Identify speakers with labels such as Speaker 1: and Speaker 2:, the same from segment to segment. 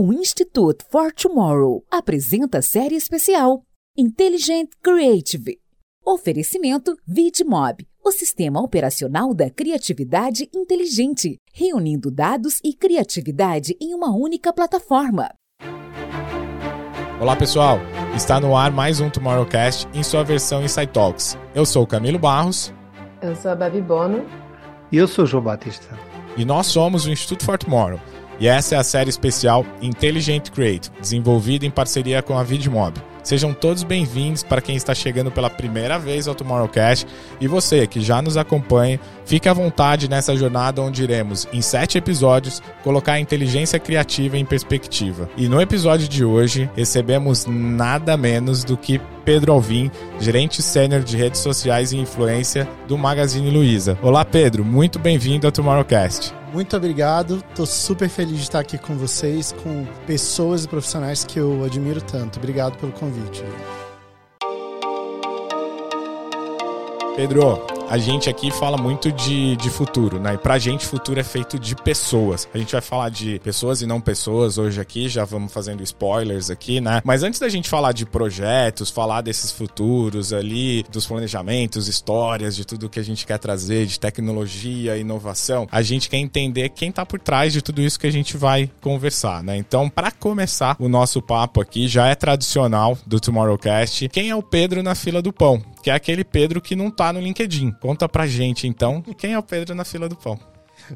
Speaker 1: o Institute for Tomorrow apresenta a série especial Intelligent Creative. Oferecimento VidMob, o sistema operacional da criatividade inteligente, reunindo dados e criatividade em uma única plataforma.
Speaker 2: Olá pessoal, está no ar mais um Tomorrowcast em sua versão Insight Talks. Eu sou o Camilo Barros.
Speaker 3: Eu sou a Babi Bono.
Speaker 4: E eu sou o João Batista.
Speaker 2: E nós somos o Instituto for Tomorrow e essa é a série especial Intelligent Create, desenvolvida em parceria com a VidMob. Sejam todos bem-vindos para quem está chegando pela primeira vez ao Tomorrowcast e você que já nos acompanha, fique à vontade nessa jornada onde iremos, em sete episódios, colocar a inteligência criativa em perspectiva. E no episódio de hoje, recebemos nada menos do que Pedro Alvim, gerente sênior de redes sociais e influência do Magazine Luiza. Olá, Pedro, muito bem-vindo ao Tomorrowcast.
Speaker 5: Muito obrigado. Tô super feliz de estar aqui com vocês, com pessoas e profissionais que eu admiro tanto. Obrigado pelo convite.
Speaker 2: Pedro, a gente aqui fala muito de, de futuro, né? E pra gente, futuro é feito de pessoas. A gente vai falar de pessoas e não pessoas hoje aqui, já vamos fazendo spoilers aqui, né? Mas antes da gente falar de projetos, falar desses futuros ali, dos planejamentos, histórias, de tudo que a gente quer trazer, de tecnologia, inovação, a gente quer entender quem tá por trás de tudo isso que a gente vai conversar, né? Então, para começar o nosso papo aqui, já é tradicional do Tomorrowcast, quem é o Pedro na fila do pão? Que é aquele Pedro que não tá no LinkedIn. Conta pra gente, então, quem é o Pedro na fila do pão?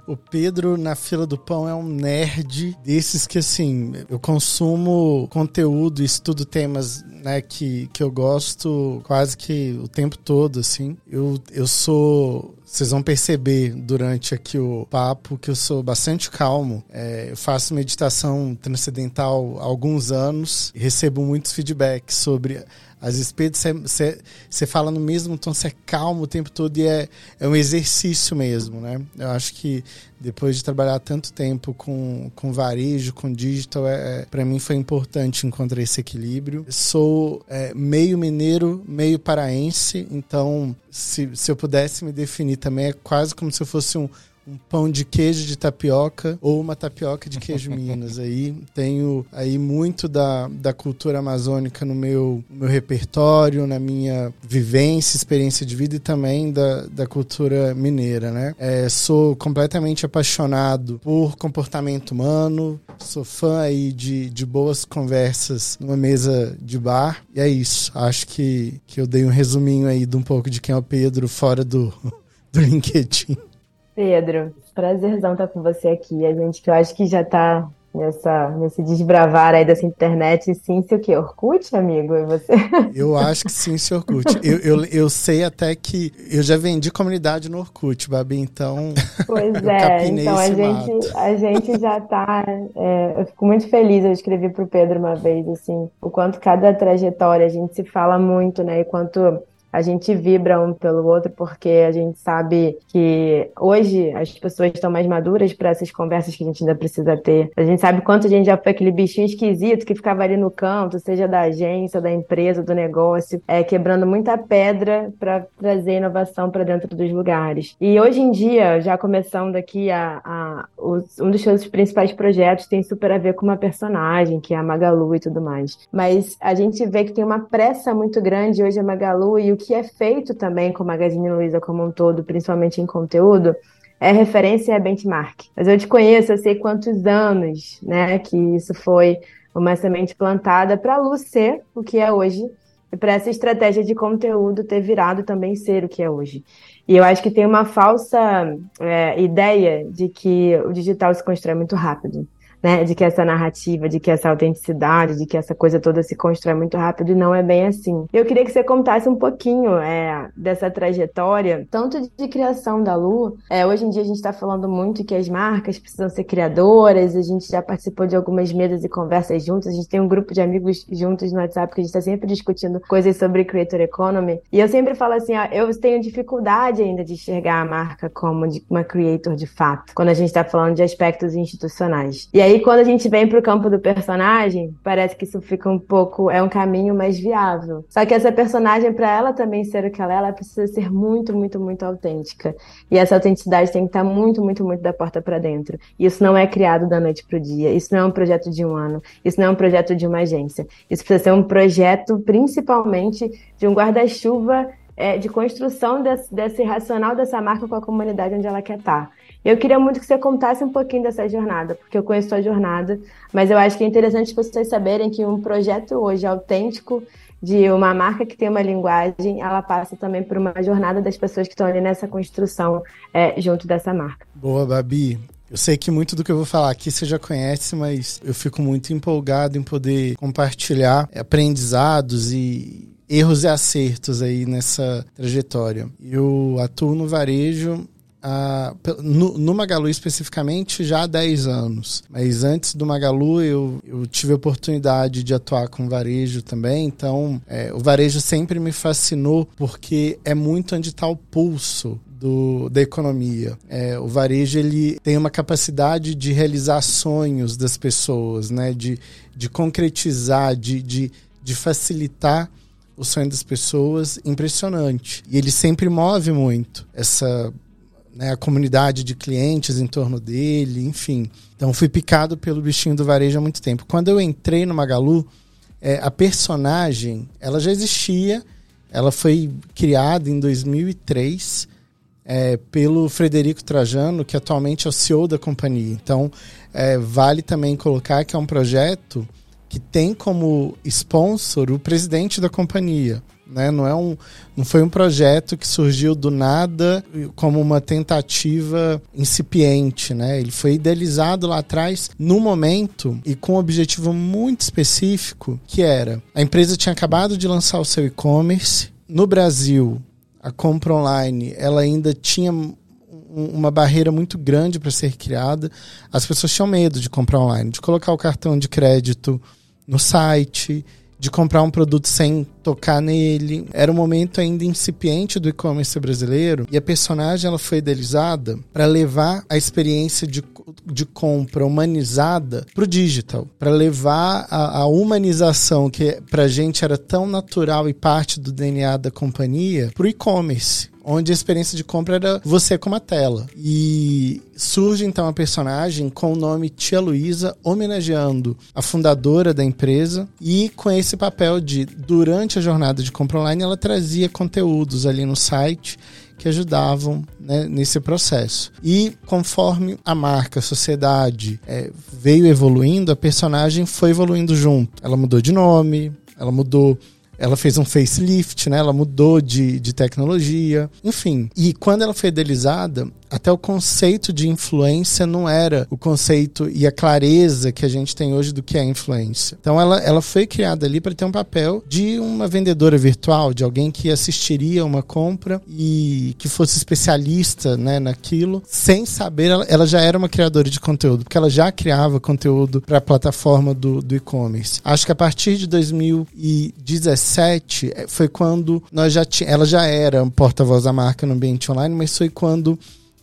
Speaker 5: O Pedro na fila do pão é um nerd desses que, assim, eu consumo conteúdo, estudo temas né, que, que eu gosto quase que o tempo todo, assim. Eu, eu sou vocês vão perceber durante aqui o papo que eu sou bastante calmo. É, eu faço meditação transcendental há alguns anos e recebo muitos feedbacks sobre às vezes, você fala no mesmo tom, você é calmo o tempo todo e é, é um exercício mesmo, né? Eu acho que depois de trabalhar tanto tempo com, com varejo, com digital, é, é para mim foi importante encontrar esse equilíbrio. Sou é, meio mineiro, meio paraense, então se, se eu pudesse me definir também, é quase como se eu fosse um um pão de queijo de tapioca ou uma tapioca de queijo Minas. Aí tenho aí muito da, da cultura amazônica no meu, meu repertório, na minha vivência, experiência de vida e também da, da cultura mineira, né? É, sou completamente apaixonado por comportamento humano, sou fã aí de, de boas conversas numa mesa de bar. E é isso. Acho que, que eu dei um resuminho aí de um pouco de quem é o Pedro fora do, do LinkedIn.
Speaker 3: Pedro, prazerzão estar com você aqui. A gente que eu acho que já está nessa, nesse desbravar aí dessa internet. Sim, se o que? Orkut, amigo? E você?
Speaker 5: Eu acho que sim, se Orkut. Eu, eu, eu sei até que eu já vendi comunidade no Orkut, Babi, então.
Speaker 3: Pois é, então a gente, a gente já está. É, eu fico muito feliz. Eu escrevi para o Pedro uma vez, assim, o quanto cada trajetória a gente se fala muito, né? E quanto a gente vibra um pelo outro porque a gente sabe que hoje as pessoas estão mais maduras para essas conversas que a gente ainda precisa ter. A gente sabe quanto a gente já foi aquele bichinho esquisito que ficava ali no canto, seja da agência, da empresa, do negócio, é, quebrando muita pedra para trazer inovação para dentro dos lugares. E hoje em dia, já começando aqui, a, a os, um dos seus principais projetos tem super a ver com uma personagem, que é a Magalu e tudo mais. Mas a gente vê que tem uma pressa muito grande hoje a Magalu e o que é feito também com o Magazine Luiza como um todo, principalmente em conteúdo, é referência e é benchmark. Mas eu te conheço, eu sei quantos anos, né, que isso foi uma semente plantada para a Lu ser o que é hoje e para essa estratégia de conteúdo ter virado também ser o que é hoje. E eu acho que tem uma falsa é, ideia de que o digital se constrói muito rápido né, de que essa narrativa, de que essa autenticidade, de que essa coisa toda se constrói muito rápido e não é bem assim. Eu queria que você contasse um pouquinho é, dessa trajetória, tanto de criação da Lu. É, hoje em dia a gente está falando muito que as marcas precisam ser criadoras, a gente já participou de algumas mesas e conversas juntas, a gente tem um grupo de amigos juntos no WhatsApp que a gente está sempre discutindo coisas sobre creator economy. E eu sempre falo assim, ó, eu tenho dificuldade ainda de enxergar a marca como uma creator de fato, quando a gente está falando de aspectos institucionais. E aí aí, quando a gente vem para o campo do personagem, parece que isso fica um pouco. É um caminho mais viável. Só que essa personagem, para ela também ser o que ela é, ela precisa ser muito, muito, muito autêntica. E essa autenticidade tem que estar muito, muito, muito da porta para dentro. E isso não é criado da noite para o dia. Isso não é um projeto de um ano. Isso não é um projeto de uma agência. Isso precisa ser um projeto, principalmente, de um guarda-chuva é, de construção desse, desse racional dessa marca com a comunidade onde ela quer estar. Eu queria muito que você contasse um pouquinho dessa jornada, porque eu conheço a jornada, mas eu acho que é interessante pessoas saberem que um projeto hoje autêntico de uma marca que tem uma linguagem, ela passa também por uma jornada das pessoas que estão ali nessa construção é, junto dessa marca.
Speaker 5: Boa, Babi. Eu sei que muito do que eu vou falar aqui você já conhece, mas eu fico muito empolgado em poder compartilhar aprendizados e erros e acertos aí nessa trajetória. Eu atuo no varejo ah, no, no, Magalu especificamente já há 10 anos. Mas antes do Magalu eu, eu tive a oportunidade de atuar com varejo também. Então é, o varejo sempre me fascinou porque é muito onde está o pulso do, da economia. É, o varejo ele tem uma capacidade de realizar sonhos das pessoas, né? de, de concretizar, de, de, de facilitar o sonho das pessoas impressionante. E ele sempre move muito essa né, a comunidade de clientes em torno dele, enfim. Então fui picado pelo bichinho do varejo há muito tempo. Quando eu entrei no Magalu, é, a personagem ela já existia, ela foi criada em 2003 é, pelo Frederico Trajano, que atualmente é o CEO da companhia. Então é, vale também colocar que é um projeto que tem como sponsor o presidente da companhia. Né? Não, é um, não foi um projeto que surgiu do nada como uma tentativa incipiente. Né? Ele foi idealizado lá atrás no momento e com um objetivo muito específico, que era a empresa tinha acabado de lançar o seu e-commerce. No Brasil, a compra online ela ainda tinha uma barreira muito grande para ser criada. As pessoas tinham medo de comprar online, de colocar o cartão de crédito no site, de comprar um produto sem tocar nele. Era um momento ainda incipiente do e-commerce brasileiro e a personagem ela foi idealizada para levar a experiência de, de compra humanizada para o digital, para levar a, a, humanização que para gente era tão natural e parte do DNA da companhia para o e-commerce onde a experiência de compra era você com uma tela. E surge então a personagem com o nome Tia Luísa, homenageando a fundadora da empresa e com esse papel de, durante a jornada de compra online, ela trazia conteúdos ali no site que ajudavam né, nesse processo. E conforme a marca, a sociedade é, veio evoluindo, a personagem foi evoluindo junto. Ela mudou de nome, ela mudou ela fez um facelift, né? Ela mudou de, de tecnologia, enfim. E quando ela foi idealizada, até o conceito de influência não era o conceito e a clareza que a gente tem hoje do que é influência. Então ela, ela foi criada ali para ter um papel de uma vendedora virtual, de alguém que assistiria uma compra e que fosse especialista né, naquilo, sem saber, ela, ela já era uma criadora de conteúdo, porque ela já criava conteúdo para a plataforma do, do e-commerce. Acho que a partir de 2017 eh, foi quando nós já ela já era porta-voz da marca no ambiente online, mas foi quando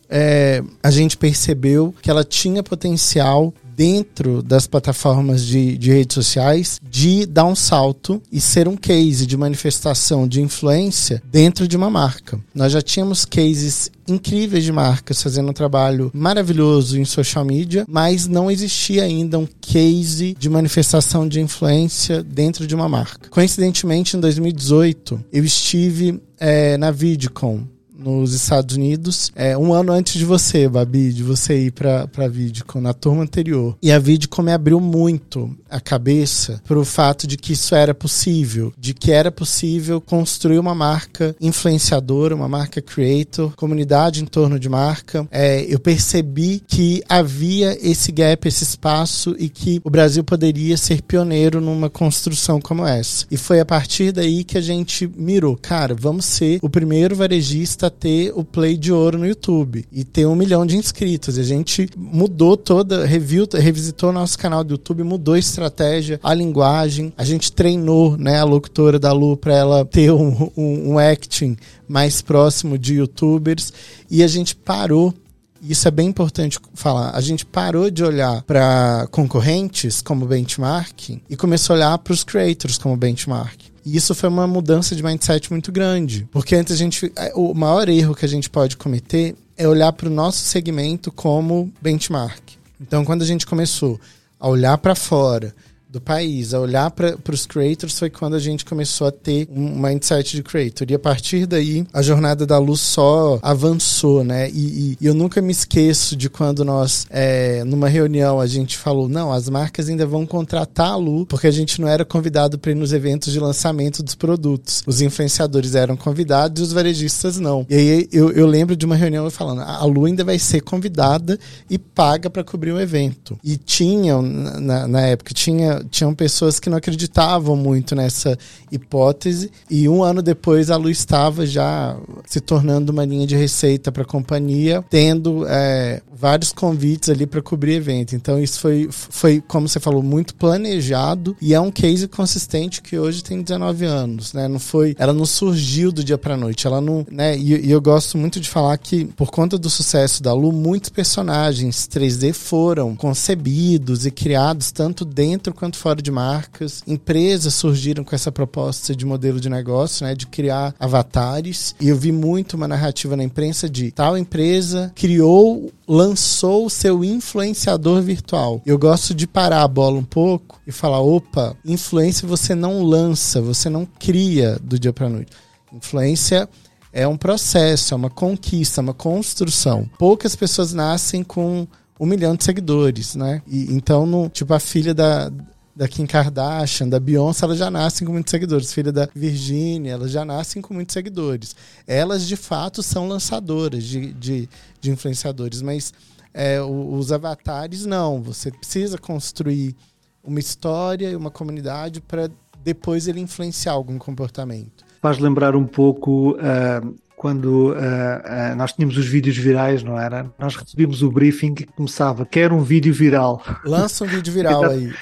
Speaker 5: é, a gente percebeu que ela tinha potencial dentro das plataformas de, de redes sociais de dar um salto e ser um case de manifestação de influência dentro de uma marca. Nós já tínhamos cases incríveis de marcas fazendo um trabalho maravilhoso em social media, mas não existia ainda um case de manifestação de influência dentro de uma marca. Coincidentemente, em 2018, eu estive é, na VidCon nos Estados Unidos, é, um ano antes de você, Babi, de você ir pra, pra Vidcom, na turma anterior. E a Vidcom me abriu muito a cabeça pro fato de que isso era possível, de que era possível construir uma marca influenciadora, uma marca creator, comunidade em torno de marca. É, eu percebi que havia esse gap, esse espaço e que o Brasil poderia ser pioneiro numa construção como essa. E foi a partir daí que a gente mirou, cara, vamos ser o primeiro varejista ter o play de ouro no YouTube e ter um milhão de inscritos. A gente mudou toda, review, revisitou nosso canal do YouTube, mudou a estratégia, a linguagem. A gente treinou né, a locutora da Lu para ela ter um, um, um acting mais próximo de youtubers e a gente parou isso é bem importante falar. A gente parou de olhar para concorrentes como benchmark e começou a olhar para os creators como benchmark. E isso foi uma mudança de mindset muito grande. Porque antes a gente. É, o maior erro que a gente pode cometer é olhar para o nosso segmento como benchmark. Então, quando a gente começou a olhar para fora do país, a olhar para os creators, foi quando a gente começou a ter um mindset de creator. E a partir daí, a jornada da luz só avançou, né? E, e, e eu nunca me esqueço de quando nós, é, numa reunião, a gente falou: não, as marcas ainda vão contratar a Lu, porque a gente não era convidado para ir nos eventos de lançamento dos produtos. Os influenciadores eram convidados e os varejistas não. E aí eu, eu lembro de uma reunião falando: a Lu ainda vai ser convidada e paga para cobrir o evento. E tinham, na, na época, tinha tinham pessoas que não acreditavam muito nessa hipótese e um ano depois a Lu estava já se tornando uma linha de receita para a companhia, tendo é, vários convites ali para cobrir evento. Então isso foi, foi, como você falou, muito planejado e é um case consistente que hoje tem 19 anos, né? Não foi, ela não surgiu do dia para noite, ela não, né? E, e eu gosto muito de falar que por conta do sucesso da Lu, muitos personagens 3D foram concebidos e criados tanto dentro quanto fora de marcas. Empresas surgiram com essa proposta de modelo de negócio, né, de criar avatares. E eu vi muito uma narrativa na imprensa de tal empresa criou, lançou o seu influenciador virtual. Eu gosto de parar a bola um pouco e falar: opa, influência você não lança, você não cria do dia para noite. Influência é um processo, é uma conquista, uma construção. Poucas pessoas nascem com um milhão de seguidores, né? E, então, no, tipo, a filha da, da Kim Kardashian, da Beyoncé, elas já nascem com muitos seguidores. Filha da Virginia, elas já nascem com muitos seguidores. Elas, de fato, são lançadoras de, de, de influenciadores, mas é, os avatares, não. Você precisa construir uma história e uma comunidade para depois ele influenciar algum comportamento.
Speaker 4: Faz lembrar um pouco uh, quando uh, uh, nós tínhamos os vídeos virais, não era? Nós recebíamos o briefing que começava, quer um vídeo viral.
Speaker 5: Lança um vídeo viral aí.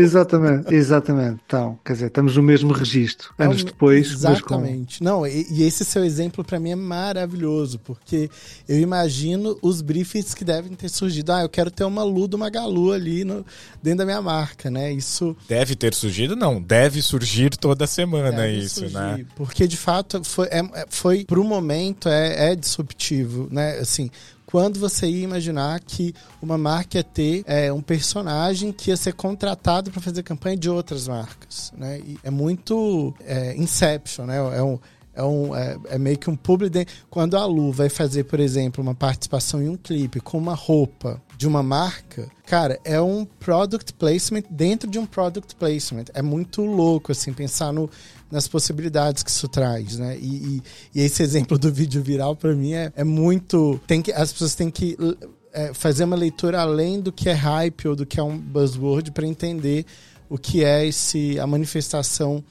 Speaker 4: Exatamente, exatamente. Então, quer dizer, estamos no mesmo registro, é anos depois.
Speaker 5: Exatamente. Com... Não, e, e, esse seu exemplo para mim é maravilhoso, porque eu imagino os briefings que devem ter surgido. Ah, eu quero ter uma Lu do Magalu ali no, dentro da minha marca, né? Isso.
Speaker 2: Deve ter surgido, não. Deve surgir toda semana deve isso, surgir, né?
Speaker 5: Porque de fato foi, é, é foi pro momento é, é disruptivo, né? Assim, quando você ia imaginar que uma marca ia ter é, um personagem que ia ser contratado para fazer campanha de outras marcas, né? E é muito é, Inception, né? É um, é, um, é, é, meio que um publi. De... Quando a Lu vai fazer, por exemplo, uma participação em um clipe com uma roupa de uma marca, cara, é um product placement dentro de um product placement. É muito louco, assim, pensar no, nas possibilidades que isso traz, né? E, e, e esse exemplo do vídeo viral, para mim, é, é muito. Tem que, as pessoas têm que é, fazer uma leitura além do que é hype ou do que é um buzzword para entender o que é esse, a manifestação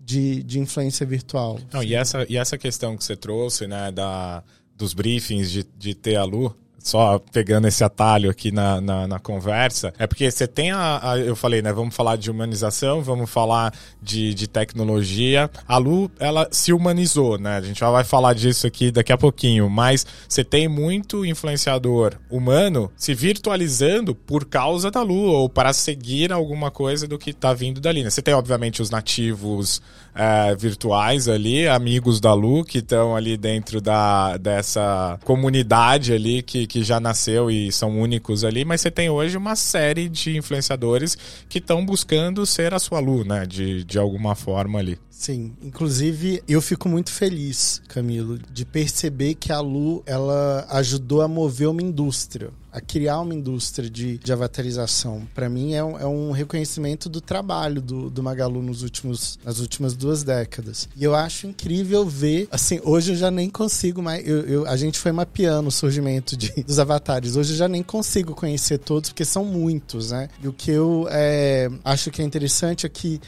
Speaker 5: de, de influência virtual.
Speaker 2: Não, e, essa, e essa questão que você trouxe, né, da, dos briefings de, de ter a Lu, só pegando esse atalho aqui na, na, na conversa, é porque você tem a, a, Eu falei, né? Vamos falar de humanização, vamos falar de, de tecnologia. A Lu, ela se humanizou, né? A gente já vai falar disso aqui daqui a pouquinho, mas você tem muito influenciador humano se virtualizando por causa da Lu ou para seguir alguma coisa do que está vindo dali, né? Você tem, obviamente, os nativos é, virtuais ali, amigos da Lu, que estão ali dentro da, dessa comunidade ali que que já nasceu e são únicos ali, mas você tem hoje uma série de influenciadores que estão buscando ser a sua Lu, né? De, de alguma forma ali.
Speaker 5: Sim, inclusive eu fico muito feliz, Camilo, de perceber que a Lu ela ajudou a mover uma indústria, a criar uma indústria de, de avatarização. Para mim é um, é um, reconhecimento do trabalho do, do Magalu nos últimos, nas últimas duas décadas. E eu acho incrível ver, assim, hoje eu já nem consigo mais. Eu, eu, a gente foi mapeando o surgimento de, dos avatares. Hoje eu já nem consigo conhecer todos, porque são muitos, né? E o que eu é, acho que é interessante é que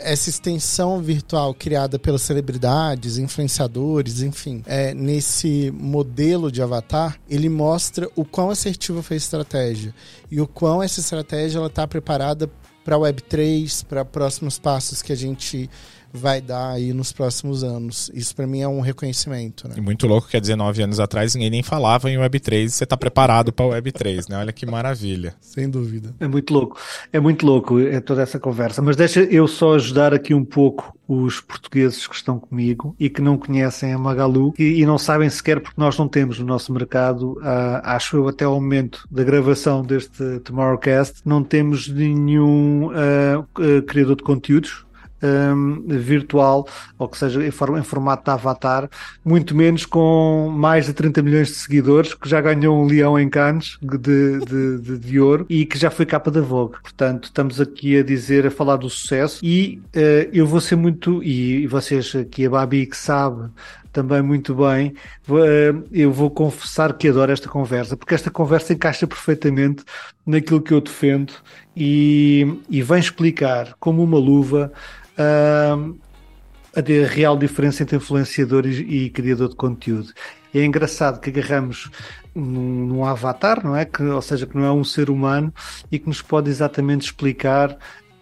Speaker 5: essa extensão virtual criada pelas celebridades, influenciadores, enfim, é, nesse modelo de avatar, ele mostra o quão assertiva foi a estratégia e o quão essa estratégia ela está preparada para a Web3, para próximos passos que a gente vai dar aí nos próximos anos. Isso para mim é um reconhecimento, né?
Speaker 2: E muito louco, quer dizer, nove anos atrás ninguém nem falava em Web3 você tá preparado para Web3, né? Olha que maravilha.
Speaker 5: Sem dúvida.
Speaker 4: É muito louco, é muito louco é toda essa conversa, mas deixa eu só ajudar aqui um pouco os portugueses que estão comigo e que não conhecem a Magalu e, e não sabem sequer porque nós não temos no nosso mercado, uh, acho eu até ao momento da gravação deste Tomorrowcast, não temos nenhum uh, criador de conteúdos um, virtual, ou que seja, em, form, em, formato de avatar, muito menos com mais de 30 milhões de seguidores, que já ganhou um leão em Cannes de, de, de, de, ouro e que já foi capa da Vogue. Portanto, estamos aqui a dizer, a falar do sucesso e uh, eu vou ser muito, e, vocês aqui, a Babi que sabe também muito bem. Eu vou confessar que adoro esta conversa, porque esta conversa encaixa perfeitamente naquilo que eu defendo e, e vem explicar como uma luva uh, a real diferença entre influenciador e, criador de conteúdo. É engraçado que agarramos num, num, avatar, não é? Que, ou seja, que não é um ser humano e que nos pode exatamente explicar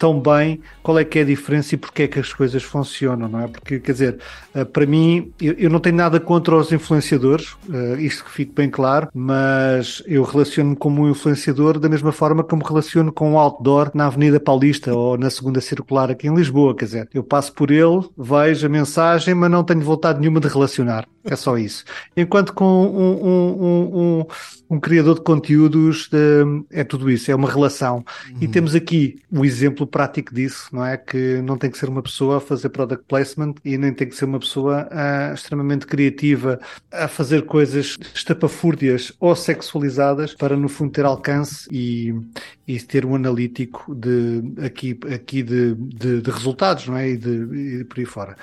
Speaker 4: tão bem qual é que é a diferença e porque é que as coisas funcionam, não é? Porque, quer dizer, eh, para mim, eu não tenho nada contra os influenciadores, eh, isto que fique bem claro, mas eu relaciono-me como um influenciador da mesma forma me relaciono com um outdoor na Avenida Paulista ou na Segunda Circular aqui em Lisboa, quer dizer, eu passo por ele, vejo a mensagem, mas não tenho vontade nenhuma de relacionar. É só isso. Enquanto com um, um, um, um criador de conteúdos de, é tudo isso, é uma relação. Uhum. E temos aqui o exemplo prático disso, não é? Que não tem que ser uma pessoa a fazer product placement e nem tem que ser uma pessoa uh, extremamente criativa a fazer coisas estapafúrdias ou sexualizadas para no fundo ter alcance e, e ter um analítico de aqui, aqui de, de, de resultados, não é? E, de, e por aí fora.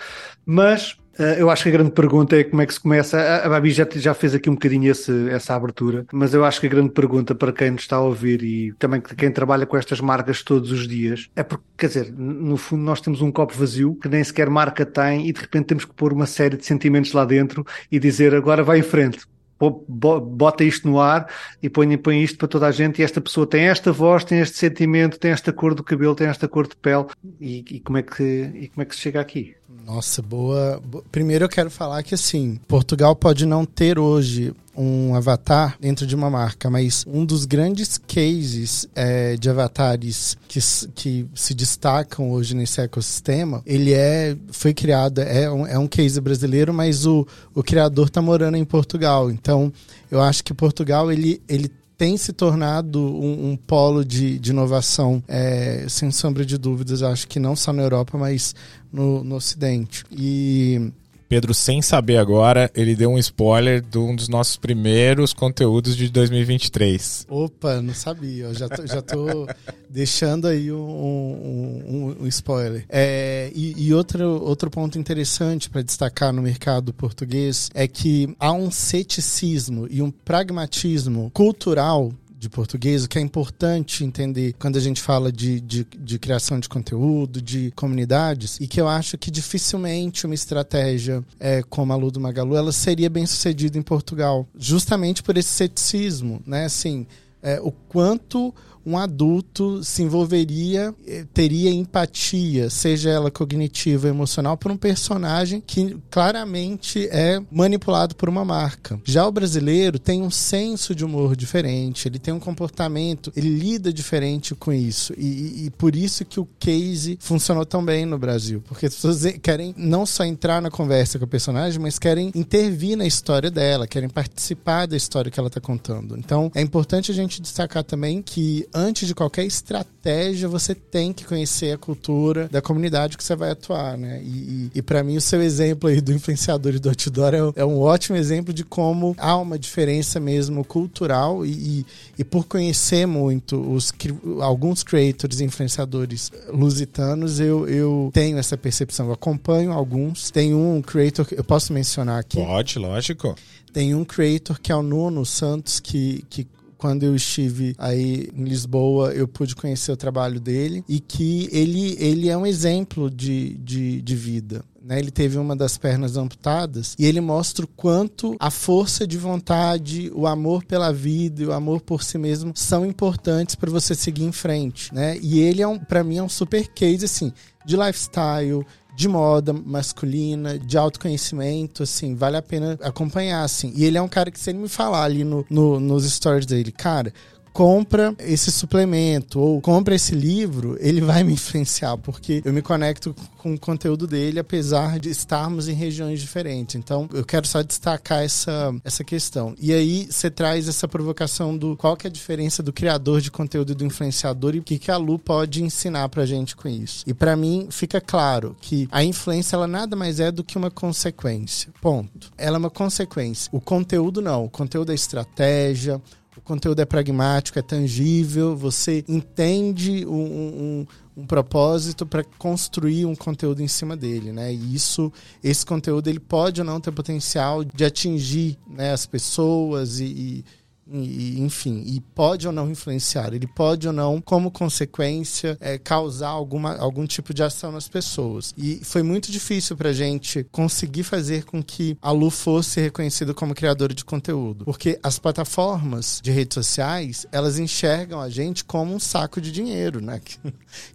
Speaker 4: Mas eu acho que a grande pergunta é como é que se começa. A, a Babi já, já fez aqui um bocadinho esse, essa abertura, mas eu acho que a grande pergunta para quem nos está a ouvir e também quem trabalha com estas marcas todos os dias é porque, quer dizer, no fundo nós temos um copo vazio que nem sequer marca tem e de repente temos que pôr uma série de sentimentos lá dentro e dizer agora vai em frente bota isto no ar e põe, põe isto para toda a gente e esta pessoa tem esta voz, tem este sentimento, tem esta cor do cabelo, tem esta cor de pele e, e como, é que, e como é que se chega aqui?
Speaker 5: Nossa, boa. Primeiro eu quero falar que assim, Portugal pode não ter hoje um avatar dentro de uma marca, mas um dos grandes cases é, de avatares que, que se destacam hoje nesse ecossistema, ele é foi criado, é um, é um case brasileiro, mas o, o criador está morando em Portugal. Então, eu acho que Portugal ele, ele tem se tornado um, um polo de, de inovação, é, sem sombra de dúvidas, acho que não só na Europa, mas no, no Ocidente. E
Speaker 2: Pedro, sem saber agora, ele deu um spoiler de um dos nossos primeiros conteúdos de 2023.
Speaker 5: Opa, não sabia. Eu já tô, já tô deixando aí um, um, um spoiler. É, e, e outro, outro ponto interessante para destacar no mercado português é que há um ceticismo e um pragmatismo cultural de português, o que é importante entender quando a gente fala de, de, de, criação de conteúdo, de comunidades, e que eu acho que dificilmente uma estratégia é, como a Lu do Magalu, ela seria bem sucedida em Portugal, justamente por esse ceticismo, né? Assim, é, o quanto um adulto se envolveria, eh, teria empatia, seja ela cognitiva ou emocional, por um personagem que claramente é manipulado por uma marca. Já o brasileiro tem um senso de humor diferente, ele tem um comportamento, ele lida diferente com isso. E, e por isso que o case funcionou tão bem no Brasil. Porque as pessoas querem não só entrar na conversa com o personagem, mas querem intervir na história dela, querem participar da história que ela está contando. Então é importante a gente destacar também que antes de qualquer estratégia, você tem que conhecer a cultura da comunidade que você vai atuar, né? E, e, e para mim, o seu exemplo aí do influenciador e do outdoor é, é, um ótimo exemplo de como há uma diferença mesmo cultural e, e por conhecer muito os alguns creators e influenciadores lusitanos, eu, eu tenho essa percepção. Eu acompanho alguns. Tem um creator que eu posso mencionar aqui.
Speaker 2: Pode, lógico.
Speaker 5: Tem um creator que é o Nuno Santos, que, que quando eu estive aí em Lisboa, eu pude conhecer o trabalho dele e que ele, ele é um exemplo de, de, de vida. Né? Ele teve uma das pernas amputadas e ele mostra o quanto a força de vontade, o amor pela vida e o amor por si mesmo são importantes para você seguir em frente, né? E ele é um, para mim é um super case assim de lifestyle, de moda masculina, de autoconhecimento, assim, vale a pena acompanhar, assim. E ele é um cara que, se ele me falar ali no, no nos stories dele, cara, compra esse suplemento ou compra esse livro, ele vai me influenciar, porque eu me conecto com o conteúdo dele, apesar de estarmos em regiões diferentes. Então, eu quero só destacar essa, essa questão. E aí, você traz essa provocação do qual que é a diferença do criador de conteúdo e do influenciador e o que, que a Lu pode ensinar pra gente com isso. E para mim, fica claro que a influência, ela nada mais é do que uma consequência. Ponto. Ela é uma consequência. O conteúdo não. O conteúdo é estratégia, o conteúdo é pragmático, é tangível, você entende um, um, um propósito para construir um conteúdo em cima dele, né? E isso, esse conteúdo ele pode ou não ter potencial de atingir né, as pessoas e, e e, enfim, e pode ou não influenciar, ele pode ou não, como consequência, é, causar alguma, algum tipo de ação nas pessoas. E foi muito difícil pra gente conseguir fazer com que a Lu fosse reconhecida como criadora de conteúdo, porque as plataformas de redes sociais, elas enxergam a gente como um saco de dinheiro, né? Que,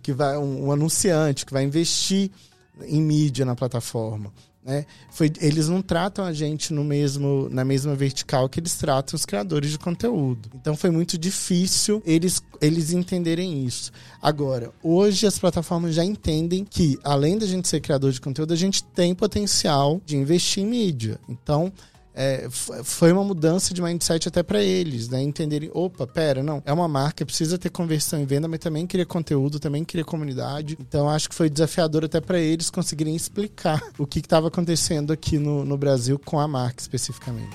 Speaker 5: que vai um, um anunciante que vai investir em mídia na plataforma. Né? Foi, eles não tratam a gente no mesmo, na mesma vertical que eles tratam os criadores de conteúdo. Então foi muito difícil eles, eles entenderem isso. Agora, hoje as plataformas já entendem que, além da gente ser criador de conteúdo, a gente tem potencial de investir em mídia. Então, é, foi uma mudança de mindset até para eles, né? Entenderem, opa, pera, não, é uma marca, precisa ter conversão em venda, mas também queria conteúdo, também queria comunidade. Então acho que foi desafiador até para eles conseguirem explicar o que estava acontecendo aqui no, no Brasil com a marca especificamente.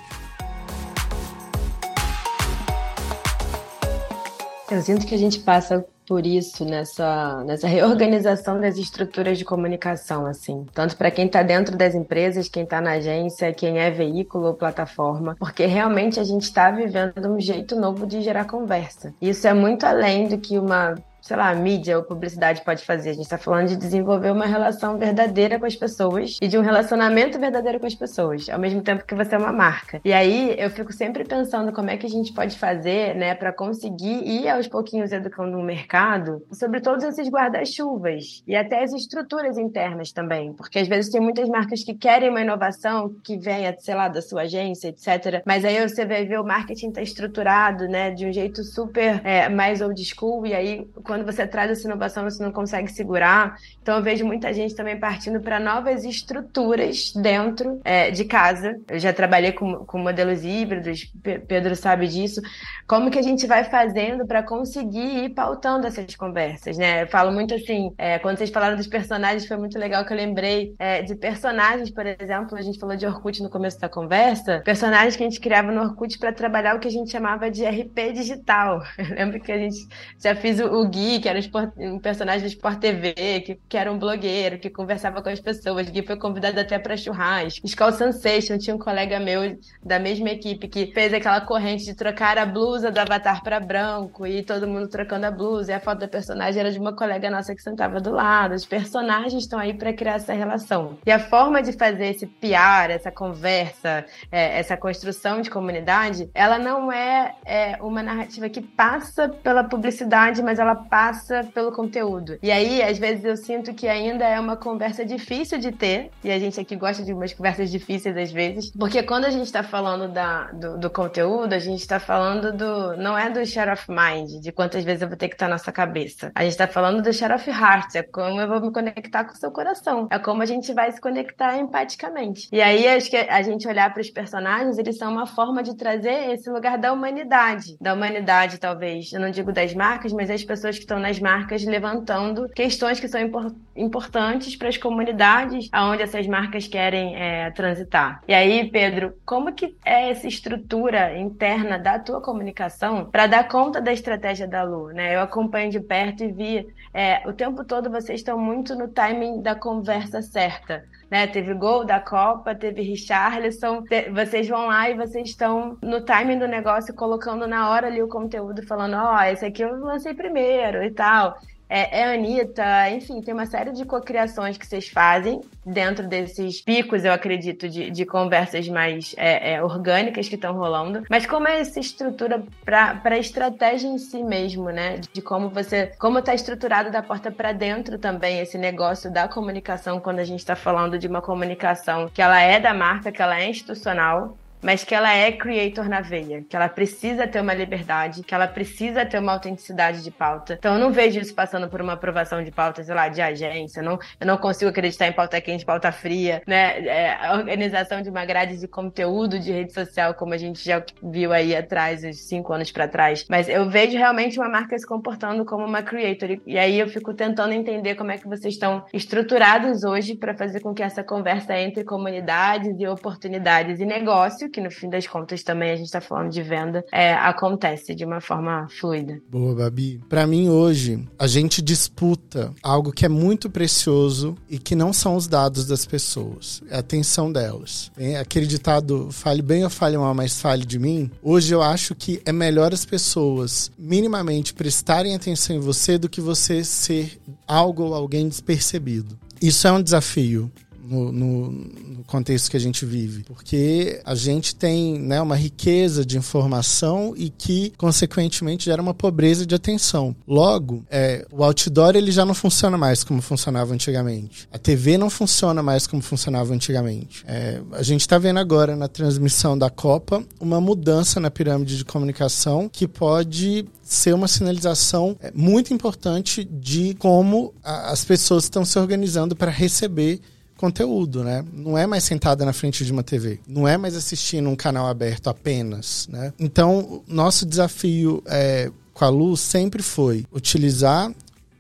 Speaker 3: Eu sinto que a gente passa por isso nessa, nessa reorganização das estruturas de comunicação, assim, tanto para quem está dentro das empresas, quem está na agência, quem é veículo ou plataforma, porque realmente a gente está vivendo um jeito novo de gerar conversa. Isso é muito além do que uma sei lá, mídia ou publicidade pode fazer. A gente está falando de desenvolver uma relação verdadeira com as pessoas e de um relacionamento verdadeiro com as pessoas, ao mesmo tempo que você é uma marca. E aí eu fico sempre pensando como é que a gente pode fazer, né, para conseguir ir aos pouquinhos educando o mercado sobre todos esses guarda-chuvas e até as estruturas internas também, porque às vezes tem muitas marcas que querem uma inovação que venha, sei lá, da sua agência, etc. Mas aí você vai ver o marketing tá estruturado, né, de um jeito super é, mais old school e aí quando você traz essa inovação, você não consegue segurar. Então, eu vejo muita gente também partindo para novas estruturas dentro é, de casa. Eu já trabalhei com, com modelos híbridos, Pedro sabe disso. Como que a gente vai fazendo para conseguir ir pautando essas conversas, né? Eu falo muito assim, é, quando vocês falaram dos personagens, foi muito legal que eu lembrei é, de personagens, por exemplo, a gente falou de Orkut no começo da conversa, personagens que a gente criava no Orkut para trabalhar o que a gente chamava de RP digital. Eu lembro que a gente já fiz o, o Gui, que era um personagem do Sport TV, que, que era um blogueiro, que conversava com as pessoas. Gui foi convidado até para churrasco. Skull Sensation, tinha um colega meu da mesma equipe que fez aquela corrente de trocar a blusa do avatar para branco e todo mundo trocando a blusa. E a foto da personagem era de uma colega nossa que sentava do lado. Os personagens estão aí para criar essa relação. E a forma de fazer esse piar, essa conversa, é, essa construção de comunidade, ela não é, é uma narrativa que passa pela publicidade, mas ela passa pelo conteúdo. E aí, às vezes, eu sinto que ainda é uma conversa difícil de ter, e a gente aqui gosta de umas conversas difíceis às vezes, porque quando a gente está falando da, do, do, conteúdo, a gente está falando do. Não é do share of mind, de quantas vezes eu vou ter que estar na nossa cabeça. A gente está falando do share of heart, é como eu vou me conectar com o seu coração. É como a gente vai se conectar empaticamente. E aí, acho que a gente olhar para os personagens, eles são uma forma de trazer esse lugar da humanidade. Da humanidade, talvez. Eu não digo das marcas, mas das pessoas que estão nas marcas levantando questões que são impor importantes para as comunidades aonde essas marcas querem é, transitar. E aí, Pedro, como que é essa estrutura interna da tua comunicação para dar conta da estratégia da Lu? Né? Eu acompanho de perto e vi é, o tempo todo vocês estão muito no timing da conversa certa. Né? Teve gol da Copa, teve Richarlison. Te... Vocês vão lá e vocês estão no timing do negócio, colocando na hora ali o conteúdo, falando: Ó, oh, esse aqui eu lancei primeiro e tal. É, é Anitta, enfim, tem uma série de cocriações que vocês fazem dentro desses picos, eu acredito, de, de conversas mais é, é, orgânicas que estão rolando. Mas como é essa estrutura para a estratégia em si mesmo, né? De como você, como está estruturado da porta para dentro também esse negócio da comunicação quando a gente está falando de uma comunicação que ela é da marca, que ela é institucional, mas que ela é creator na veia, que ela precisa ter uma liberdade, que ela precisa ter uma autenticidade de pauta. Então eu não vejo isso passando por uma aprovação de pauta, sei lá, de agência. Eu não, eu não consigo acreditar em pauta quente, pauta fria, né? É, organização de uma grade de conteúdo de rede social, como a gente já viu aí atrás, uns cinco anos para trás. Mas eu vejo realmente uma marca se comportando como uma creator. E aí eu fico tentando entender como é que vocês estão estruturados hoje para fazer com que essa conversa entre comunidades e oportunidades e negócio que no fim das contas também a gente está falando de venda, é, acontece de uma forma fluida.
Speaker 5: Boa, Babi. Para mim hoje, a gente disputa algo que é muito precioso e que não são os dados das pessoas, é a atenção delas. Aquele ditado, fale bem ou fale mal, mas fale de mim. Hoje eu acho que é melhor as pessoas minimamente prestarem atenção em você do que você ser algo ou alguém despercebido. Isso é um desafio no, no, no, contexto que a gente vive. Porque a gente tem né, uma riqueza de informação e que, consequentemente, gera uma pobreza de atenção. Logo, é, o outdoor ele já não funciona mais como funcionava antigamente. A TV não funciona mais como funcionava antigamente. É, a gente está vendo agora na transmissão da Copa uma mudança na pirâmide de comunicação que pode ser uma sinalização é, muito importante de como as pessoas estão se organizando para receber conteúdo, né? Não é mais sentada na frente de uma TV, não é mais assistindo um canal aberto apenas, né? Então, nosso desafio é, com a Lu sempre foi utilizar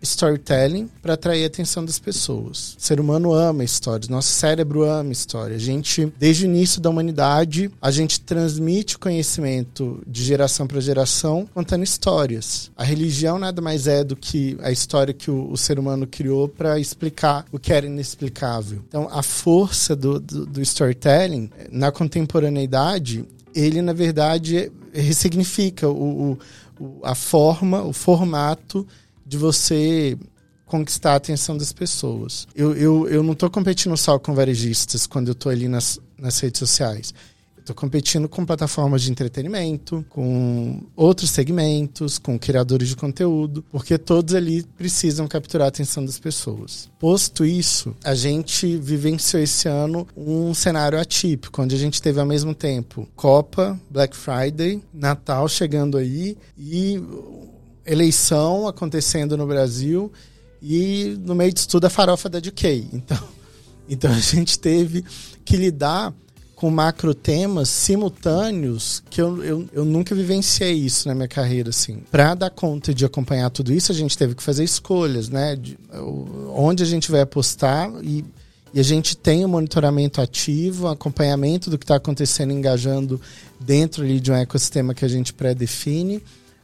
Speaker 5: storytelling para atrair a atenção das pessoas. O ser humano ama histórias, nosso cérebro ama história. A gente, desde o início da humanidade, a gente transmite conhecimento de geração para geração contando histórias. A religião nada mais é do que a história que o, o ser humano criou para explicar o que era inexplicável. Então, a força do, do, do storytelling na contemporaneidade, ele na verdade ressignifica o, o, a forma, o formato de você conquistar a atenção das pessoas. Eu, eu, eu não estou competindo só com varejistas quando eu estou ali nas, nas redes sociais. Estou competindo com plataformas de entretenimento, com outros segmentos, com criadores de conteúdo, porque todos ali precisam capturar a atenção das pessoas. Posto isso, a gente vivenciou esse ano um cenário atípico, onde a gente teve ao mesmo tempo Copa, Black Friday, Natal chegando aí e eleição acontecendo no Brasil e no meio disso tudo a farofa da DK. Então, então a gente teve que lidar com macro temas simultâneos que eu, eu, eu nunca vivenciei isso na minha carreira, assim. Para dar conta de acompanhar tudo isso, a gente teve que fazer escolhas, né? De, onde a gente vai apostar e, e a gente tem o um monitoramento ativo, acompanhamento do que está acontecendo, engajando dentro ali de um ecossistema que a gente pré-define.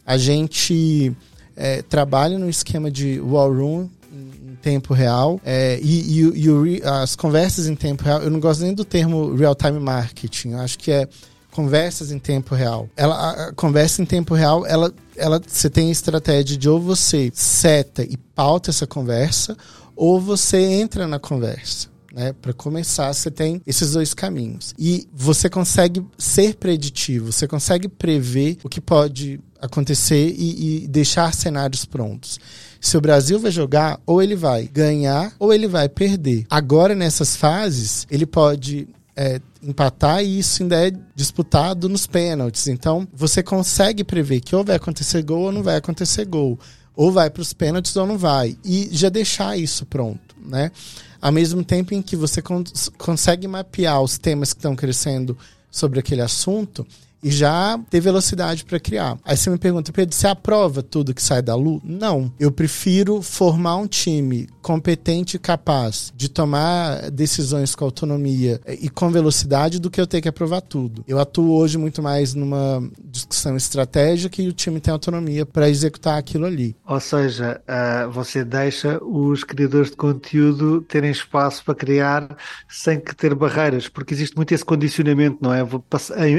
Speaker 5: A gente é, trabalha no esquema de war room em tempo real é, e, e, e, as conversas em tempo real. Eu não gosto nem do termo real time marketing. Eu acho que é conversas em tempo real. Ela, a conversa em tempo real, ela, ela, você tem a estratégia de ou você seta e pauta essa conversa, ou você entra na conversa. Né? Para começar, você tem esses dois caminhos. E você consegue ser preditivo, você consegue prever o que pode acontecer e, e, deixar cenários prontos. Se o Brasil vai jogar, ou ele vai ganhar ou ele vai perder. Agora, nessas fases, ele pode é, empatar e isso ainda é disputado nos pênaltis. Então, você consegue prever que ou vai acontecer gol ou não vai acontecer gol. Ou vai para os pênaltis ou não vai. E já deixar isso pronto, né? Ao mesmo tempo em que você cons consegue mapear os temas que estão crescendo sobre aquele assunto e já ter velocidade para criar. Aí você me pergunta, Pedro, você aprova tudo que sai da Lu? Não. Eu prefiro formar um time competente e capaz de tomar decisões com autonomia e com velocidade do que eu ter que aprovar tudo. Eu atuo hoje muito mais numa discussão estratégica e o time tem autonomia para executar aquilo ali.
Speaker 4: Ou seja, uh, você deixa os criadores de conteúdo terem espaço para criar sem que ter barreiras, porque existe muito esse condicionamento, não é?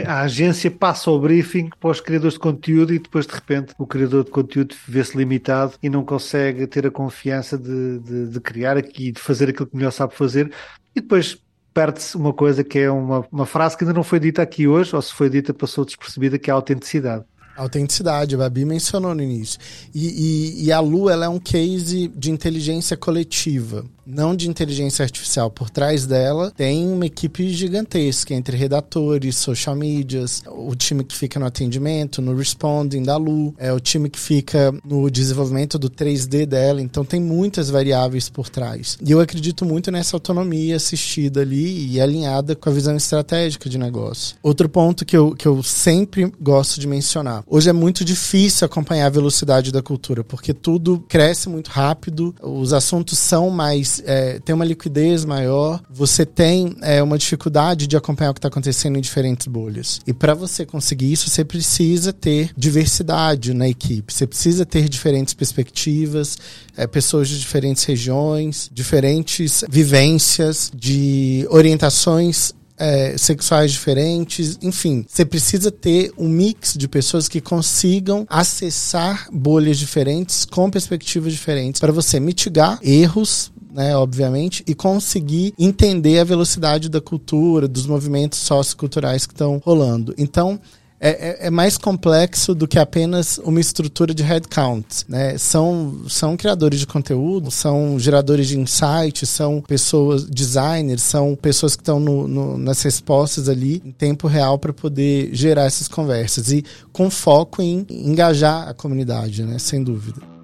Speaker 4: A agência inteligência passa o briefing para os criadores de conteúdo e depois de repente o criador de conteúdo vê-se limitado e não consegue ter a confiança de, de, de criar aqui, de fazer aquilo que melhor sabe fazer e depois perde-se uma coisa que é uma, uma frase que ainda não foi dita aqui hoje, ou se foi dita passou despercebida, que é a autenticidade.
Speaker 5: Autenticidade, a Babi mencionou no início. E, e, e, a Lu ela é um case de inteligência coletiva não de inteligência artificial. Por trás dela tem uma equipe gigantesca entre redatores, social medias, o time que fica no atendimento, no responding da Lu, é o time que fica no desenvolvimento do 3D dela. Então tem muitas variáveis por trás. E eu acredito muito nessa autonomia assistida ali e alinhada com a visão estratégica de negócio. Outro ponto que eu, que eu sempre gosto de mencionar. Hoje é muito difícil acompanhar a velocidade da cultura, porque tudo cresce muito rápido, os assuntos são mais é, tem uma liquidez maior, você tem é, uma dificuldade de acompanhar o que está acontecendo em diferentes bolhas. E para você conseguir isso, você precisa ter diversidade na equipe, você precisa ter diferentes perspectivas, é, pessoas de diferentes regiões, diferentes vivências, de orientações é, sexuais diferentes, enfim, você precisa ter um mix de pessoas que consigam acessar bolhas diferentes com perspectivas diferentes para você mitigar erros né, obviamente, e conseguir entender a velocidade da cultura, dos movimentos socioculturais que estão rolando. Então, é, é, é, mais complexo do que apenas uma estrutura de headcount. Né? São, são criadores de conteúdo, são geradores de insights, são pessoas, designers, são pessoas que estão no, no, nas respostas ali em tempo real para poder gerar essas conversas e com foco em engajar a comunidade, né? sem dúvida.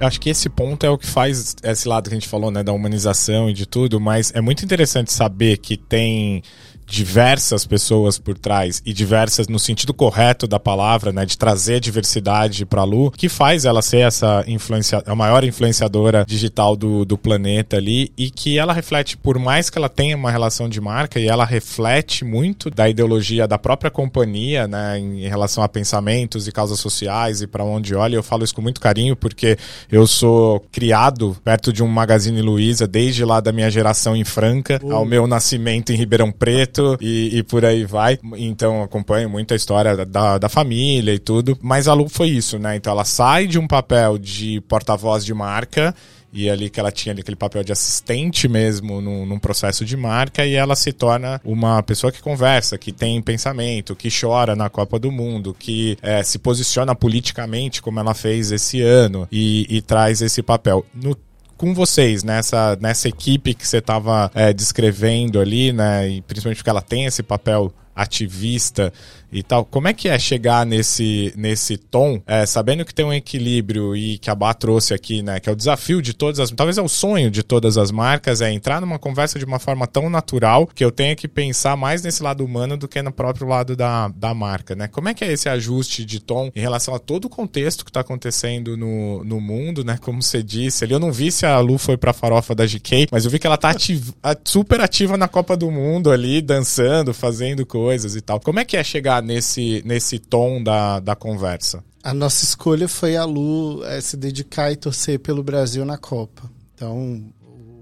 Speaker 2: Eu acho que esse ponto é o que faz esse lado que a gente falou, né, da humanização e de tudo, mas é muito interessante saber que tem diversas pessoas por trás e diversas no sentido correto da palavra, né, de trazer diversidade para a Lu, que faz ela ser essa influencia, a maior influenciadora digital do, do planeta ali e que ela reflete, por mais que ela tenha uma relação de marca e ela reflete muito da ideologia da própria companhia, né, em relação a pensamentos e causas sociais e para onde olha. Eu falo isso com muito carinho porque eu sou criado perto de um Magazine Luiza desde lá da minha geração em Franca, uh. ao meu nascimento em Ribeirão Preto e, e por aí vai. Então acompanho muito a história da, da família e tudo. Mas a Lu foi isso, né? Então ela sai de um papel de porta-voz de marca e ali que ela tinha ali aquele papel de assistente mesmo num, num, processo de marca e ela se torna uma pessoa que conversa, que tem pensamento, que chora na Copa do Mundo, que é, se posiciona politicamente como ela fez esse ano e, e traz esse papel. No com vocês nessa, nessa equipe que você estava é, descrevendo ali, né? E principalmente porque ela tem esse papel ativista e tal. Como é que é chegar nesse, nesse tom, é, sabendo que tem um equilíbrio e que a Bá trouxe aqui, né? Que é o desafio de todas as. Talvez é o sonho de todas as marcas, é entrar numa conversa de uma forma tão natural que eu tenha que pensar mais nesse lado humano do que no próprio lado da, da marca, né? Como é que é esse ajuste de tom em relação a todo o contexto que está acontecendo no, no mundo, né? Como você disse ali, eu não vi se a Lu foi pra farofa da GK, mas eu vi que ela tá ativa, super ativa na Copa do Mundo ali, dançando, fazendo coisas e tal. Como é que é chegar nesse, nesse tom da, da conversa?
Speaker 5: A nossa escolha foi a Lu é, se dedicar e torcer pelo Brasil na Copa. Então,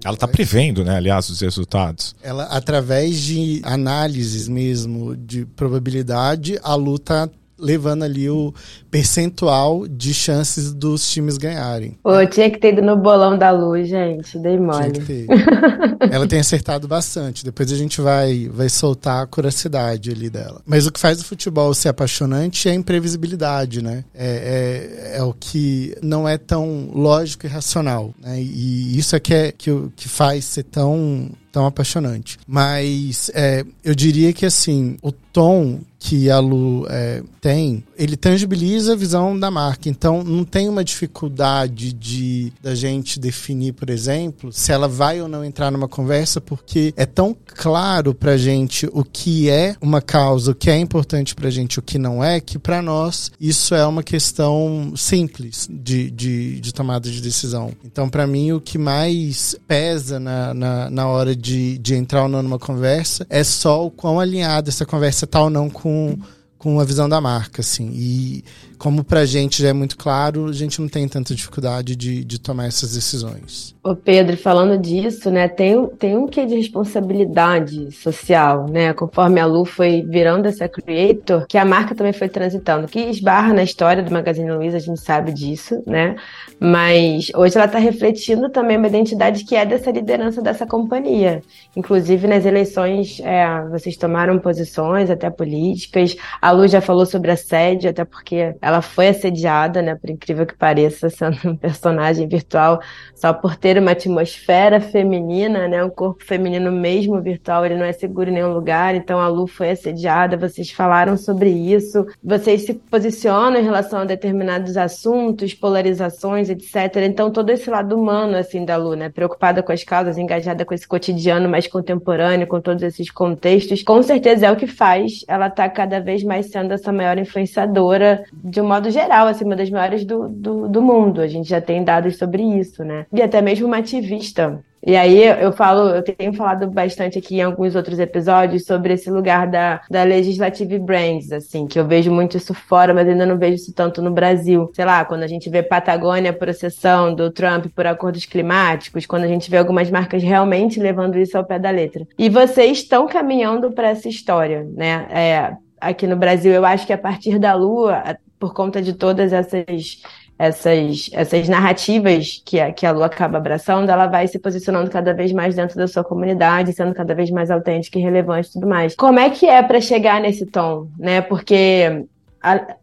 Speaker 2: ela está prevendo, né, aliás, os resultados.
Speaker 5: Ela, através de análises mesmo de probabilidade, a Lu está levando ali o percentual de chances dos times ganharem.
Speaker 3: Pô, tinha que ter ido no bolão da luz, gente. Dei mole.
Speaker 5: Ela tem acertado bastante. Depois a gente vai, vai soltar a curiosidade ali dela. Mas o que faz o futebol ser apaixonante é a imprevisibilidade, né? É, é, é o que não é tão lógico e racional. Né? E isso é que, é que, que faz ser tão tão apaixonante. Mas é, eu diria que assim, o tom que a Lu é, tem, ele tangibiliza a visão da marca. Então, não tem uma dificuldade de da gente definir, por exemplo, se ela vai ou não entrar numa conversa, porque é tão claro pra gente o que é uma causa, o que é importante pra gente, o que não é, que para nós isso é uma questão simples de, de, de tomada de decisão. Então, para mim, o que mais pesa na, na, na hora de, de entrar ou não numa conversa é só o quão alinhada essa conversa tá ou não com com a visão da marca, assim. E como pra gente já é muito claro, a gente não tem tanta dificuldade de, de tomar essas decisões.
Speaker 3: Ô Pedro, falando disso, né, tem, tem um que de responsabilidade social, né, conforme a Lu foi virando essa creator, que a marca também foi transitando, que esbarra na história do Magazine Luiza, a gente sabe disso, né, mas hoje ela está refletindo também uma identidade que é dessa liderança dessa companhia. Inclusive, nas eleições, é, vocês tomaram posições até políticas, a Lu já falou sobre assédio, até porque ela foi assediada, né, por incrível que pareça, sendo um personagem virtual, só por ter uma atmosfera feminina, né, um corpo feminino mesmo virtual, ele não é seguro em nenhum lugar, então a Lu foi assediada, vocês falaram sobre isso, vocês se posicionam em relação a determinados assuntos, polarizações, etc. Então todo esse lado humano, assim, da Lu, né, preocupada com as causas, engajada com esse cotidiano mais contemporâneo, com todos esses contextos, com certeza é o que faz ela estar tá cada vez mais sendo essa maior influenciadora de de um modo geral, assim, uma das maiores do, do, do mundo. A gente já tem dados sobre isso, né? E até mesmo uma ativista e aí eu falo, eu tenho falado bastante aqui em alguns outros episódios sobre esse lugar da, da Legislative Brands, assim, que eu vejo muito isso fora, mas ainda não vejo isso tanto no Brasil. Sei lá, quando a gente vê Patagônia processão do Trump por acordos climáticos, quando a gente vê algumas marcas realmente levando isso ao pé da letra. E vocês estão caminhando para essa história, né? É, aqui no Brasil, eu acho que a partir da Lua, por conta de todas essas essas, essas narrativas que a, que a Lu acaba abraçando, ela vai se posicionando cada vez mais dentro da sua comunidade, sendo cada vez mais autêntica e relevante e tudo mais. Como é que é para chegar nesse tom, né? Porque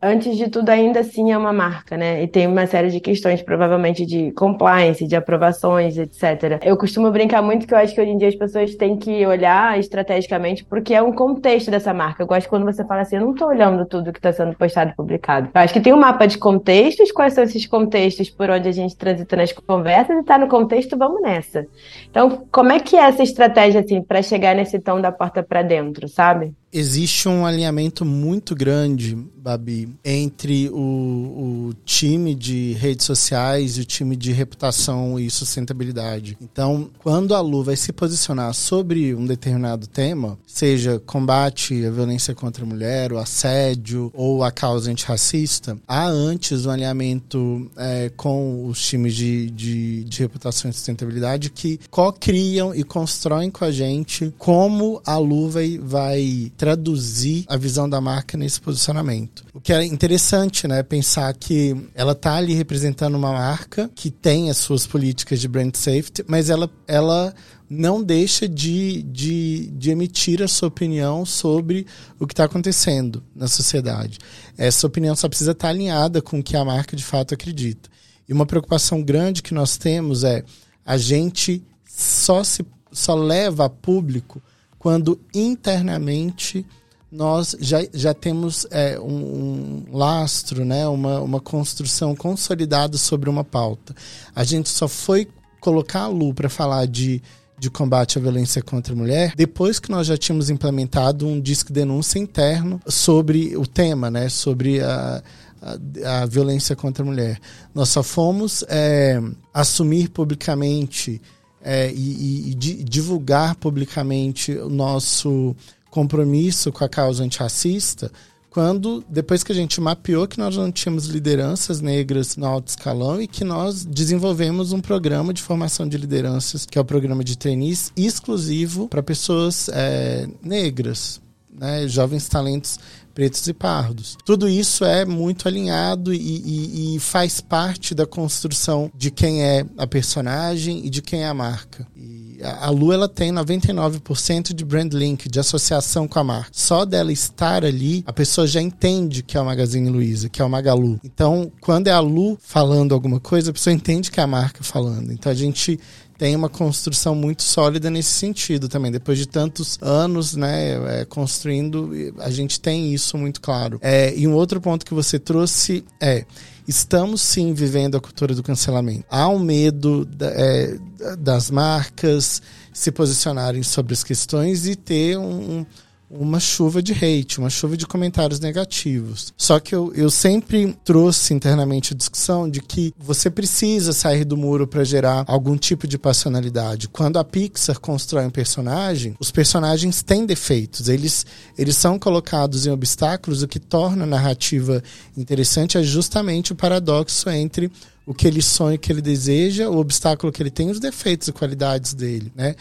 Speaker 3: antes de tudo, ainda assim é uma marca, né? E tem uma série de questões, provavelmente de compliance, de aprovações, etc. Eu costumo brincar muito que eu acho que hoje em dia as pessoas têm que olhar estrategicamente porque é um contexto dessa marca. Eu gosto quando você fala assim, eu não estou olhando tudo que está sendo postado e publicado. Eu acho que tem um mapa de contextos, quais são esses contextos por onde a gente transita nas conversas e está no contexto, vamos nessa. Então, como é que é essa estratégia, assim, para chegar nesse tom da porta para dentro, sabe?
Speaker 5: Existe um alinhamento muito grande, Babi, entre o, o, time de redes sociais e o time de reputação e sustentabilidade. Então, quando a Lu vai se posicionar sobre um determinado tema, seja combate à violência contra a mulher, o assédio ou a causa antirracista, há antes um alinhamento é, com os times de, de, de reputação e sustentabilidade que co-criam e constroem com a gente como a Lu vai, vai traduzir a visão da marca nesse posicionamento. O que é interessante, né? Pensar que ela tá ali representando uma marca que tem as suas políticas de brand safety, mas ela, ela não deixa de, de, de emitir a sua opinião sobre o que está acontecendo na sociedade. Essa opinião só precisa estar tá alinhada com o que a marca de fato acredita. E uma preocupação grande que nós temos é a gente só se só leva a público quando internamente nós já, já temos é, um, um, lastro, né, uma, uma construção consolidada sobre uma pauta. A gente só foi colocar a Lu para falar de, de combate à violência contra a mulher depois que nós já tínhamos implementado um disco denúncia interno sobre o tema, né, sobre a, a, a violência contra a mulher. Nós só fomos é, assumir publicamente é, e, e, divulgar publicamente o nosso compromisso com a causa antirracista quando, depois que a gente mapeou que nós não tínhamos lideranças negras no alto escalão e que nós desenvolvemos um programa de formação de lideranças, que é o programa de trainees, exclusivo para pessoas é, negras, né, jovens talentos pretos e pardos. Tudo isso é muito alinhado e, e, e, faz parte da construção de quem é a personagem e de quem é a marca. E a, a Lu ela tem 99% de brand link, de associação com a marca. Só dela estar ali, a pessoa já entende que é o Magazine Luiza, que é o Magalu. Então, quando é a Lu falando alguma coisa, a pessoa entende que é a marca falando. Então a gente tem uma construção muito sólida nesse sentido também. Depois de tantos anos, né, é, construindo, a gente tem isso muito claro. É, e um outro ponto que você trouxe é estamos sim vivendo a cultura do cancelamento. Há um medo da, é, das marcas se posicionarem sobre as questões e ter um, uma chuva de hate, uma chuva de comentários negativos. Só que eu, eu sempre trouxe internamente a discussão de que você precisa sair do muro para gerar algum tipo de passionalidade. Quando a Pixar constrói um personagem, os personagens têm defeitos, eles, eles são colocados em obstáculos, o que torna a narrativa interessante é justamente o paradoxo entre o que ele sonha, o que ele deseja, o obstáculo que ele tem, os defeitos e qualidades dele, né?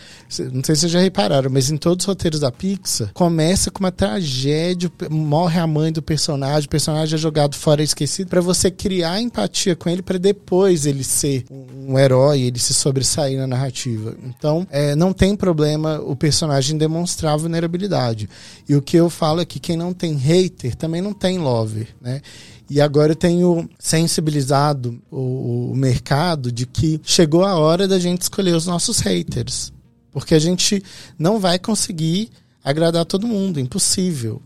Speaker 5: Não sei se vocês já repararam, mas em todos os roteiros da Pixar, começa com uma tragédia, morre a mãe do personagem, o personagem é jogado fora, é esquecido, para você criar empatia com ele, para depois ele ser um, herói, ele se sobressair na narrativa. Então, é, não tem problema o personagem demonstrar vulnerabilidade. E o que eu falo é que quem não tem hater também não tem lover, né? E agora eu tenho sensibilizado o, o mercado de que chegou a hora da gente escolher os nossos haters. Porque a gente não vai conseguir agradar todo mundo, impossível.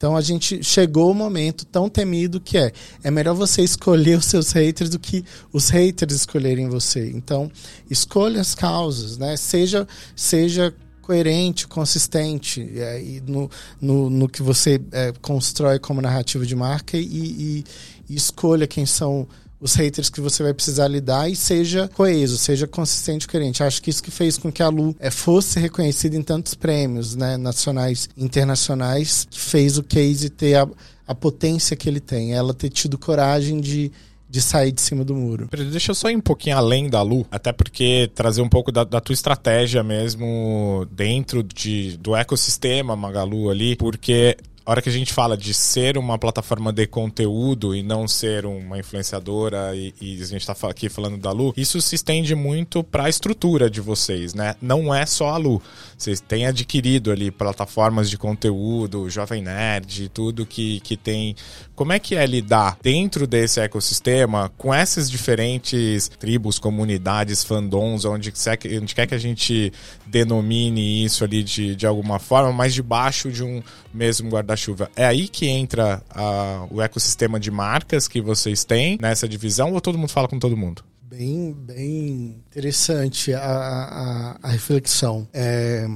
Speaker 5: Então a gente chegou o momento tão temido que é é melhor você escolher os seus haters do que os haters escolherem você. Então escolha as causas, né? Seja seja coerente, consistente é, no, no, no, que você é, constrói como narrativa de marca e, e, e, escolha quem são os haters que você vai precisar lidar e seja coeso, seja consistente e coerente. Acho que isso que fez com que a Lu é, fosse reconhecida em tantos prêmios né, nacionais e internacionais, que fez o case ter a, a potência que ele tem, ela ter tido coragem de de sair de cima do muro.
Speaker 2: Deixa eu só ir um pouquinho além da Lu, até porque trazer um pouco da, da tua estratégia mesmo dentro de, do ecossistema Magalu ali, porque hora que a gente fala de ser uma plataforma de conteúdo e não ser uma influenciadora, e, e a gente está aqui falando da Lu, isso se estende muito para a estrutura de vocês, né? Não é só a Lu. Vocês têm adquirido ali plataformas de conteúdo, Jovem Nerd, tudo que, que tem. Como é que é lidar dentro desse ecossistema com essas diferentes tribos, comunidades, fandoms, onde, onde quer que a gente denomine isso ali de, de alguma forma, mas debaixo de um mesmo guarda-chuva? chuva É aí que entra a, o ecossistema de marcas que vocês têm nessa divisão ou todo mundo fala com todo mundo?
Speaker 5: Bem, bem interessante a, a, a reflexão. É,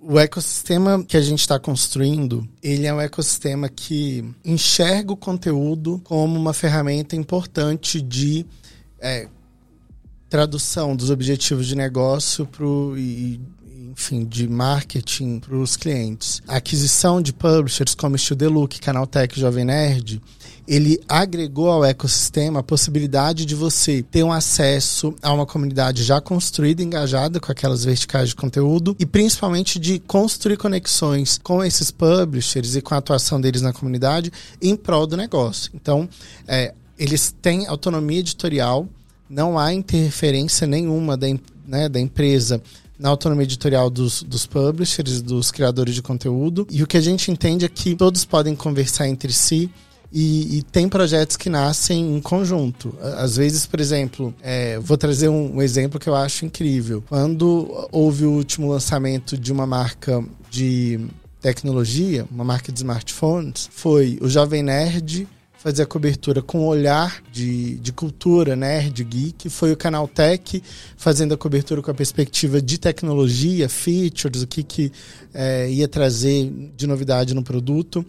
Speaker 5: o ecossistema que a gente está construindo, ele é um ecossistema que enxerga o conteúdo como uma ferramenta importante de é, tradução dos objetivos de negócio pro, e enfim, de marketing para os clientes. A aquisição de publishers como Estilo Look, Canaltech, Jovem Nerd, ele agregou ao ecossistema a possibilidade de você ter um acesso a uma comunidade já construída, engajada com aquelas verticais de conteúdo e principalmente de construir conexões com esses publishers e com a atuação deles na comunidade em prol do negócio. Então, é, eles têm autonomia editorial, não há interferência nenhuma da, né, da empresa na autonomia editorial dos, dos publishers, dos criadores de conteúdo. E o que a gente entende é que todos podem conversar entre si. E, e, tem projetos que nascem em conjunto. Às vezes, por exemplo, é, vou trazer um, um, exemplo que eu acho incrível. Quando houve o último lançamento de uma marca de tecnologia, uma marca de smartphones, foi o Jovem Nerd fazer a cobertura com olhar de, de cultura nerd, geek. Foi o Canal Tech fazendo a cobertura com a perspectiva de tecnologia, features, o que, que é, ia trazer de novidade no produto.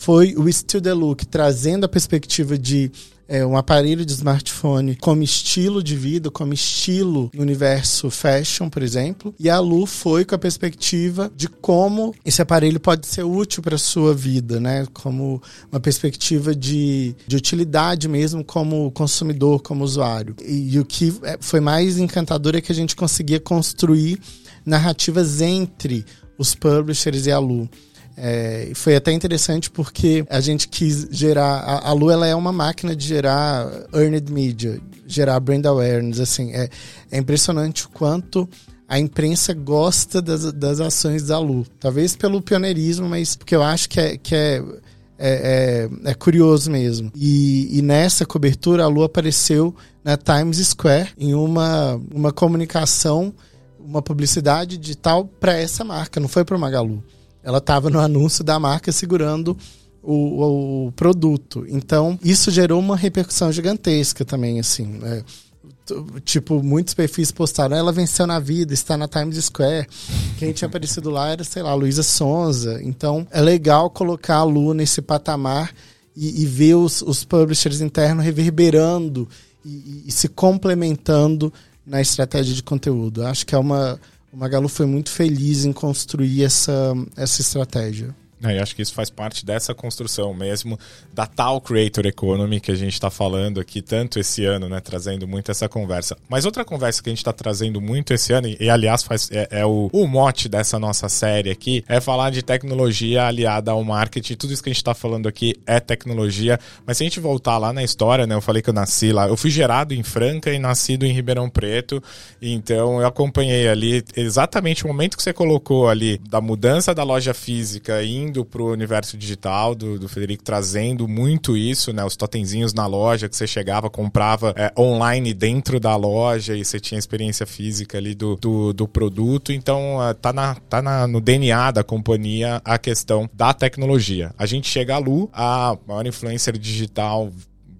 Speaker 5: Foi o Still the Look trazendo a perspectiva de é, um aparelho de smartphone como estilo de vida, como estilo no universo fashion, por exemplo. E a Lu foi com a perspectiva de como esse aparelho pode ser útil para sua vida, né? Como uma perspectiva de, de utilidade mesmo como consumidor, como usuário. E, e o que é, foi mais encantador é que a gente conseguia construir narrativas entre os publishers e a Lu. É, foi até interessante porque a gente quis gerar. A, a Lu ela é uma máquina de gerar earned media, gerar brand awareness. Assim, é, é impressionante o quanto a imprensa gosta das, das ações da Lu. Talvez pelo pioneirismo, mas porque eu acho que é, que é, é, é, é curioso mesmo. E, e, nessa cobertura, a Lu apareceu na Times Square em uma, uma comunicação, uma publicidade digital para essa marca, não foi para o Magalu ela estava no anúncio da marca segurando o, o, produto. Então, isso gerou uma repercussão gigantesca também, assim. Né? tipo, muitos perfis postaram, ela venceu na vida, está na Times Square. Quem tinha aparecido lá era, sei lá, Luísa Sonza. Então, é legal colocar a Lu nesse patamar e, e ver os, os publishers internos reverberando e, e, se complementando na estratégia de conteúdo. Acho que é uma. O Magalu foi muito feliz em construir essa, essa estratégia.
Speaker 2: É, eu acho que isso faz parte dessa construção mesmo, da tal creator economy que a gente está falando aqui tanto esse ano, né? Trazendo muito essa conversa. Mas outra conversa que a gente está trazendo muito esse ano, e, e aliás faz, é, é o, o, mote dessa nossa série aqui, é falar de tecnologia aliada ao marketing. Tudo isso que a gente está falando aqui é tecnologia. Mas se a gente voltar lá na história, né? Eu falei que eu nasci lá, eu fui gerado em Franca e nascido em Ribeirão Preto. Então eu acompanhei ali exatamente o momento que você colocou ali da mudança da loja física em indo para o universo digital do, do, Federico, trazendo muito isso, né? Os totemzinhos na loja que você chegava, comprava é, online dentro da loja e você tinha experiência física ali do, do, do produto. Então, uh, tá, na, tá na, no DNA da companhia a questão da tecnologia. A gente chega à Lu, a maior influencer digital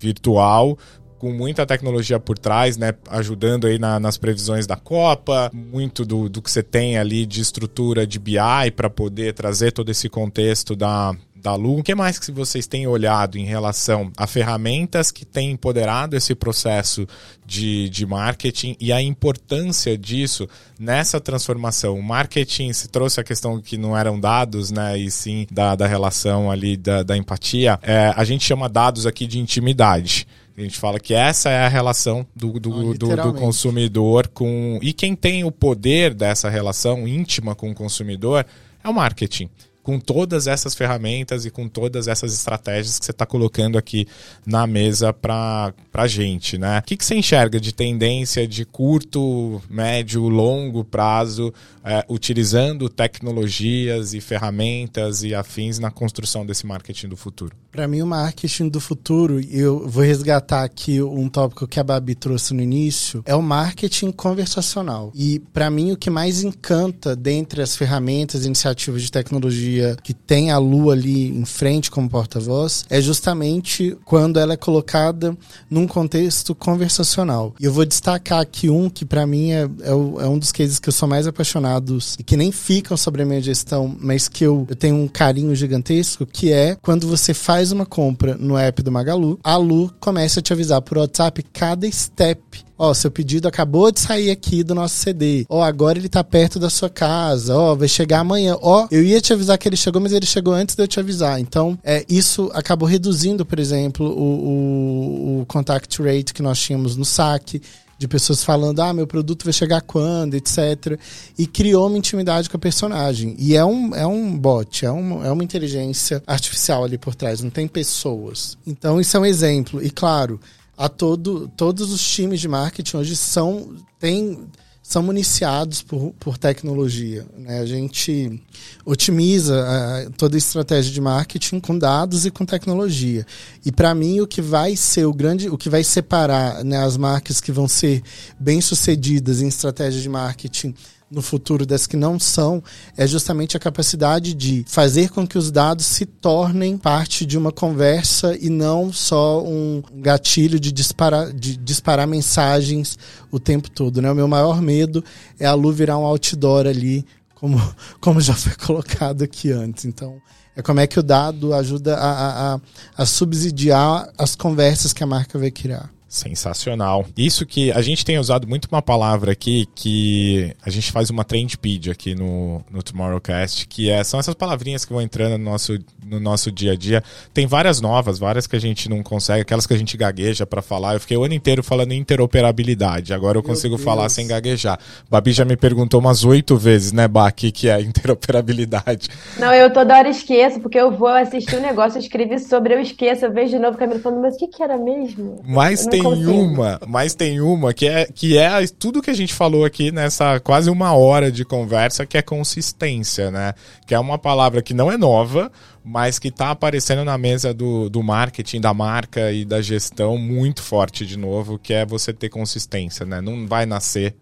Speaker 2: virtual, com muita tecnologia por trás, né? Ajudando aí na, nas previsões da Copa, muito do, do que você tem ali de estrutura de BI para poder trazer todo esse contexto da, da Lu. O que mais que vocês têm olhado em relação a ferramentas que têm empoderado esse processo de, de marketing e a importância disso nessa transformação? O marketing se trouxe a questão que não eram dados, né? E sim da, da relação ali da, da empatia. É, a gente chama dados aqui de intimidade. A gente fala que essa é a relação do, do, do, do, consumidor com. E quem tem o poder dessa relação íntima com o consumidor é o marketing com todas essas ferramentas e com todas essas estratégias que você está colocando aqui na mesa para a gente, né? O que, que você enxerga de tendência de curto, médio, longo prazo, é, utilizando tecnologias e ferramentas e afins na construção desse marketing do futuro?
Speaker 5: Para mim, o marketing do futuro, eu vou resgatar aqui um tópico que a Babi trouxe no início, é o marketing conversacional. E para mim, o que mais encanta dentre as ferramentas e iniciativas de tecnologia que tem a Lu ali em frente como porta-voz é justamente quando ela é colocada num contexto conversacional. E eu vou destacar aqui um que para mim é, é, o, é, um dos cases que eu sou mais apaixonados e que nem ficam sobre a minha gestão, mas que eu, eu tenho um carinho gigantesco, que é quando você faz uma compra no app do Magalu, a Lu começa a te avisar por WhatsApp cada step Ó, seu pedido acabou de sair aqui do nosso CD. Ó, agora ele tá perto da sua casa. Ó, vai chegar amanhã. Ó, eu ia te avisar que ele chegou, mas ele chegou antes de eu te avisar. Então, é, isso acabou reduzindo, por exemplo, o, o, o contact rate que nós tínhamos no saque de pessoas falando, ah, meu produto vai chegar quando, etc. E criou uma intimidade com a personagem. E é um, é um bot, é, um, é uma inteligência artificial ali por trás, não tem pessoas. Então, isso é um exemplo. E claro, a todo, todos os times de marketing hoje são, tem, são municiados por, por tecnologia. Né? A gente otimiza uh, toda a estratégia de marketing com dados e com tecnologia. E para mim o que vai ser o grande, o que vai separar né, as marcas que vão ser bem sucedidas em estratégia de marketing no futuro das que não são é justamente a capacidade de fazer com que os dados se tornem parte de uma conversa e não só um gatilho de disparar, de disparar mensagens o tempo todo. Né? O meu maior medo é a Lu virar um outdoor ali, como, como já foi colocado aqui antes. Então, é como é que o dado ajuda a, a, a subsidiar as conversas que a marca vai criar.
Speaker 2: Sensacional. Isso que a gente tem usado muito uma palavra aqui que a gente faz uma trendpedia aqui no, no Tomorrowcast, que é, são essas palavrinhas que vão entrando no nosso, no nosso dia a dia. Tem várias novas, várias que a gente não consegue, aquelas que a gente gagueja para falar. Eu fiquei o ano inteiro falando interoperabilidade, agora eu consigo falar sem gaguejar. Babi já me perguntou umas oito vezes, né, Bah, o que, que é interoperabilidade?
Speaker 3: Não, eu toda hora esqueço, porque eu vou assistir um negócio, eu escrevi sobre, eu esqueço, eu vejo de novo o Camilo falando, mas o que, que era mesmo?
Speaker 2: Mas tem tem uma, mas tem uma que é, que é tudo que a gente falou aqui nessa quase uma hora de conversa, que é consistência, né? Que é uma palavra que não é nova, mas que está aparecendo na mesa do, do marketing, da marca e da gestão muito forte de novo, que é você ter consistência, né? Não vai nascer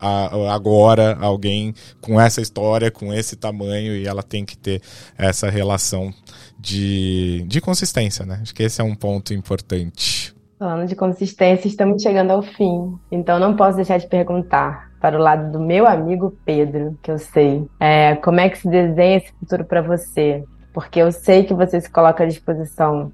Speaker 2: agora alguém com essa história, com esse tamanho, e ela tem que ter essa relação de, de consistência, né? Acho que esse é um ponto importante.
Speaker 3: Falando de consistência, estamos chegando ao fim. Então não posso deixar de perguntar para o lado do meu amigo Pedro, que eu sei, é, como é que se desenha esse futuro para você? Porque eu sei que você se coloca à disposição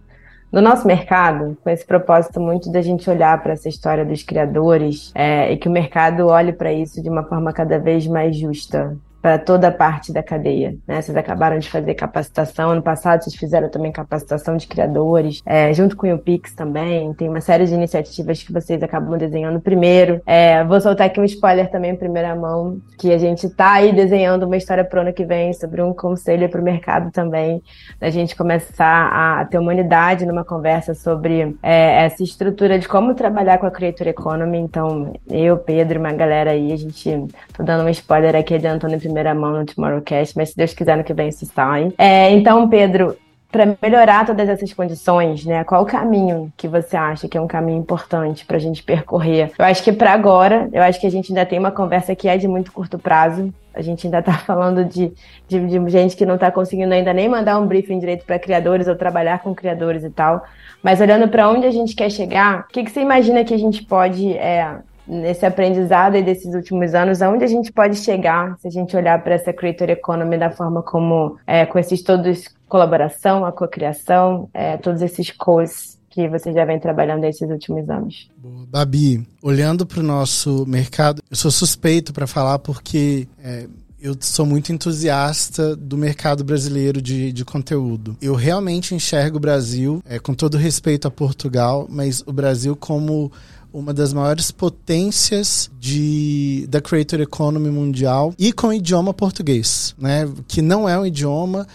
Speaker 3: no nosso mercado, com esse propósito muito da gente olhar para essa história dos criadores é, e que o mercado olhe para isso de uma forma cada vez mais justa, para toda a parte da cadeia. Né? Vocês acabaram de fazer capacitação, ano passado vocês fizeram também capacitação de criadores, é, junto com o Pix também, tem uma série de iniciativas que vocês acabam desenhando primeiro. É, vou soltar aqui um spoiler também em primeira mão, que a gente está aí desenhando uma história para o ano que vem sobre um conselho para o mercado também, da gente começar a ter uma unidade numa conversa sobre é, essa estrutura de como trabalhar com a Creator Economy. Então, eu, Pedro uma galera aí, a gente, tô dando um spoiler aqui adiantando primeira mão no Tomorrowcast, mas se Deus quiser, no que vem isso sai. É, então, Pedro, para melhorar todas essas condições, né? Qual o caminho que você acha que é um caminho importante para a gente percorrer? Eu acho que para agora, eu acho que a gente ainda tem uma conversa que é de muito curto prazo. A gente ainda está falando de, de, de, gente que não está conseguindo ainda nem mandar um briefing direito para criadores ou trabalhar com criadores e tal. Mas olhando para onde a gente quer chegar, o que, que você imagina que a gente pode é, nesse aprendizado e desses últimos anos, aonde a gente pode chegar se a gente olhar para essa creator economy da forma como, é, com esses todos, colaboração, a cocriação, é, todos esses cores que vocês já vem trabalhando nesses últimos anos.
Speaker 5: Babi, olhando para o nosso mercado, eu sou suspeito para falar porque é, eu sou muito entusiasta do mercado brasileiro de, de conteúdo. Eu realmente enxergo o Brasil, é, com todo respeito a Portugal, mas o Brasil como uma das maiores potências de, da creator economy mundial e com idioma português, né? Que não é um idioma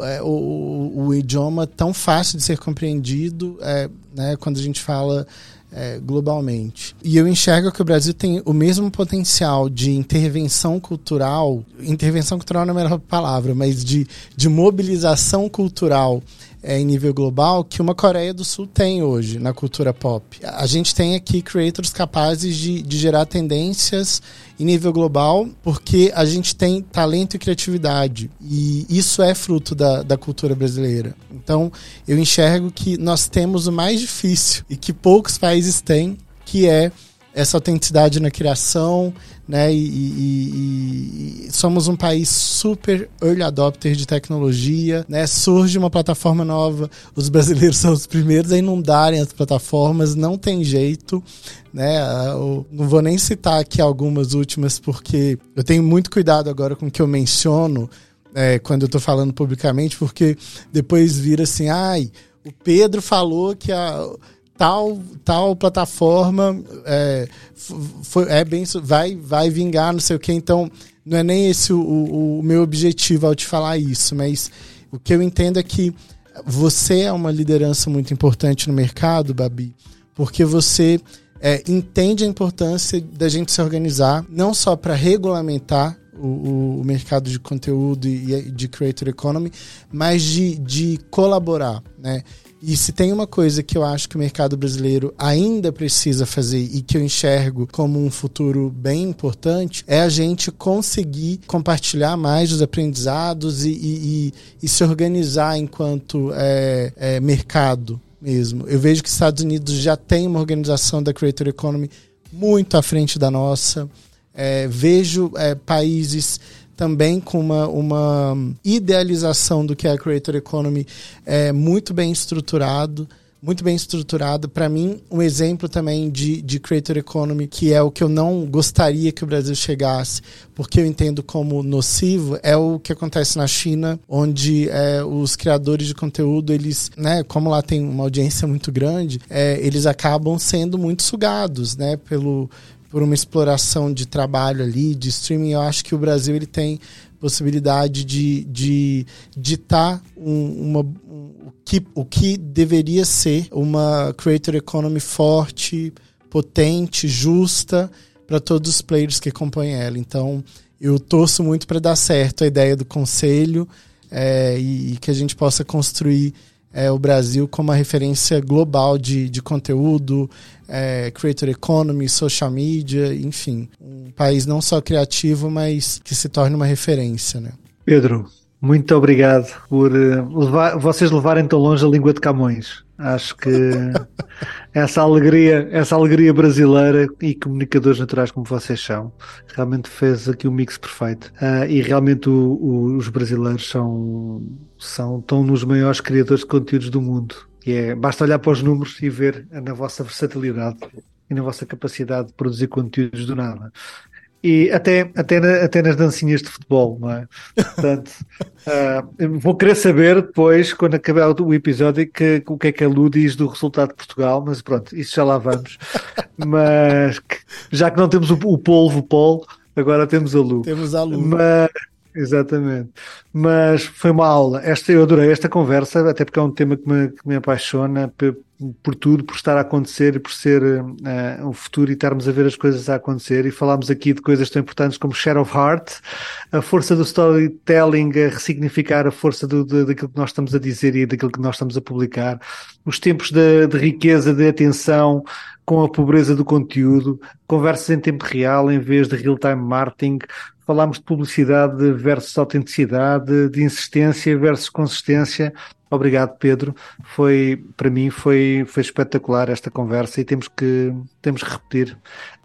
Speaker 5: é, o, o, idioma tão fácil de ser compreendido, é, né? Quando a gente fala é, globalmente. E eu enxergo que o Brasil tem o mesmo potencial de intervenção cultural, intervenção cultural não é a melhor palavra, mas de, de mobilização cultural é, em nível global que uma Coreia do Sul tem hoje na cultura pop. A gente tem aqui creators capazes de, de gerar tendências em nível global porque a gente tem talento e criatividade. E isso é fruto da, da cultura brasileira. Então, eu enxergo que nós temos o mais difícil e que poucos países têm, que é essa autenticidade na criação, né? E, e, e, somos um país super early adopter de tecnologia, né? Surge uma plataforma nova, os brasileiros são os primeiros a inundarem as plataformas, não tem jeito, né? Eu não vou nem citar aqui algumas últimas porque eu tenho muito cuidado agora com o que eu menciono é, quando eu estou falando publicamente, porque depois vira assim, ai, o Pedro falou que a tal tal plataforma é, foi, é bem vai vai vingar não sei o que então não é nem esse o, o, o, meu objetivo ao te falar isso mas o que eu entendo é que você é uma liderança muito importante no mercado Babi porque você é, entende a importância da gente se organizar não só para regulamentar o, o, mercado de conteúdo e de creator economy, mas de, de colaborar, né? E se tem uma coisa que eu acho que o mercado brasileiro ainda precisa fazer e que eu enxergo como um futuro bem importante, é a gente conseguir compartilhar mais os aprendizados e, e, e se organizar enquanto é, é, mercado mesmo. Eu vejo que os Estados Unidos já tem uma organização da Creator Economy muito à frente da nossa. É, vejo é, países também com uma, uma idealização do que é a Creator Economy é, muito bem estruturado muito bem estruturado. Para mim, um exemplo também de, de Creator Economy, que é o que eu não gostaria que o Brasil chegasse, porque eu entendo como nocivo, é o que acontece na China, onde é, os criadores de conteúdo, eles, né, como lá tem uma audiência muito grande, é, eles acabam sendo muito sugados, né, pelo, por uma exploração de trabalho ali, de streaming, eu acho que o Brasil ele tem possibilidade de, de ditar um, uma, um, o, que, o que deveria ser uma creator economy forte, potente, justa para todos os players que acompanham ela. Então, eu torço muito para dar certo a ideia do conselho é, e, e que a gente possa construir é, o Brasil como uma referência global de, de conteúdo, é, creator economy, social media, enfim. Um país não só criativo, mas que se torne uma referência, né?
Speaker 4: Pedro, Muito obrigado por uh, levar, vocês levarem tão longe a língua de Camões. Acho que essa alegria, essa alegria brasileira e comunicadores naturais como vocês são, realmente fez aqui o um mix perfeito. Uh, e realmente o, o, os brasileiros são, são estão nos maiores criadores de conteúdos do mundo. E é, basta olhar para os números e ver na vossa versatilidade e na vossa capacidade de produzir conteúdos do nada e até, até, na, até nas dancinhas de futebol, não é? Portanto, uh, vou querer saber depois, quando acabar o episódio, que, o que é que a Lu diz do resultado de Portugal, mas pronto, isso já lá vamos. mas já que não temos o, o polvo Pol, agora temos a Lu.
Speaker 5: Temos a Lu.
Speaker 4: Mas, Exatamente. Mas foi uma aula. Esta, eu adorei esta conversa, até porque é um tema que me, que me apaixona por, por, tudo, por estar a acontecer e por ser uh, o futuro e estarmos a ver as coisas a acontecer. E falámos aqui de coisas tão importantes como Share of Heart, a força do storytelling a ressignificar a força do, de, daquilo que nós estamos a dizer e daquilo que nós estamos a publicar, os tempos de, de riqueza, de atenção, com a pobreza do conteúdo, conversas em tempo real em vez de real-time marketing, falámos de publicidade versus autenticidade, de insistência versus consistência. Obrigado, Pedro. Foi, para mim, foi, foi espetacular esta conversa e temos que, temos que repetir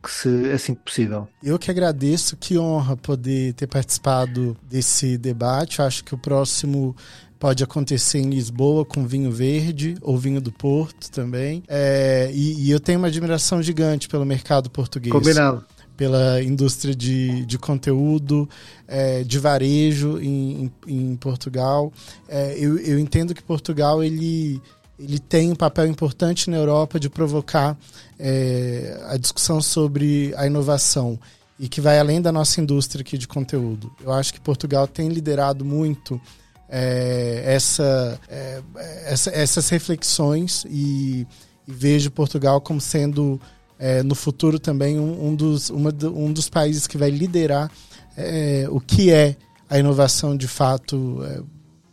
Speaker 4: que se, assim que possível.
Speaker 5: Eu que agradeço, que honra poder ter participado desse debate. Acho que o próximo pode acontecer em Lisboa com vinho verde ou vinho do Porto também. É, e, e, eu tenho uma admiração gigante pelo mercado português.
Speaker 4: Combinado
Speaker 5: pela indústria de, de conteúdo, é, de varejo em, em, em Portugal. É, eu, eu entendo que Portugal ele, ele tem um papel importante na Europa de provocar é, a discussão sobre a inovação e que vai além da nossa indústria aqui de conteúdo. Eu acho que Portugal tem liderado muito é, essa, é, essa, essas reflexões e, e vejo Portugal como sendo é, no futuro também um, um, dos, uma, um dos países que vai liderar é, o que é a inovação de fato é,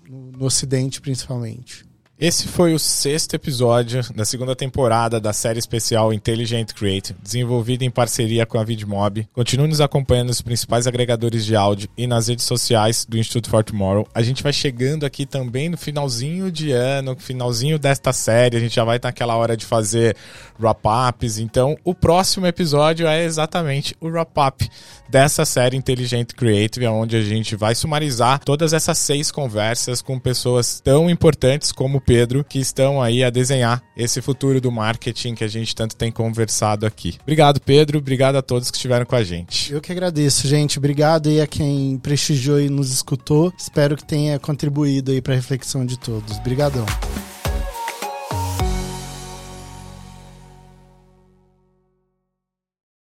Speaker 5: no, no Ocidente, principalmente.
Speaker 2: Esse foi o sexto episódio da segunda temporada da série especial Intelligent Create, desenvolvida em parceria com a Vidmob. Continue nos acompanhando nos principais agregadores de áudio e nas redes sociais do Instituto for Tomorrow. A gente vai chegando aqui também no finalzinho de ano, finalzinho desta série. A gente já vai estar naquela hora de fazer wrap-ups. Então, o próximo episódio é exatamente o wrap-up dessa série Intelligent Creative, onde a gente vai sumarizar todas essas seis conversas com pessoas tão importantes como Pedro, que estão aí a desenhar esse futuro do marketing que a gente tanto tem conversado aqui. Obrigado, Pedro. Obrigado a todos que estiveram com a gente.
Speaker 5: Eu que agradeço, gente. Obrigado aí a quem prestigiou e nos escutou. Espero que tenha contribuído aí para a reflexão de todos. Obrigadão.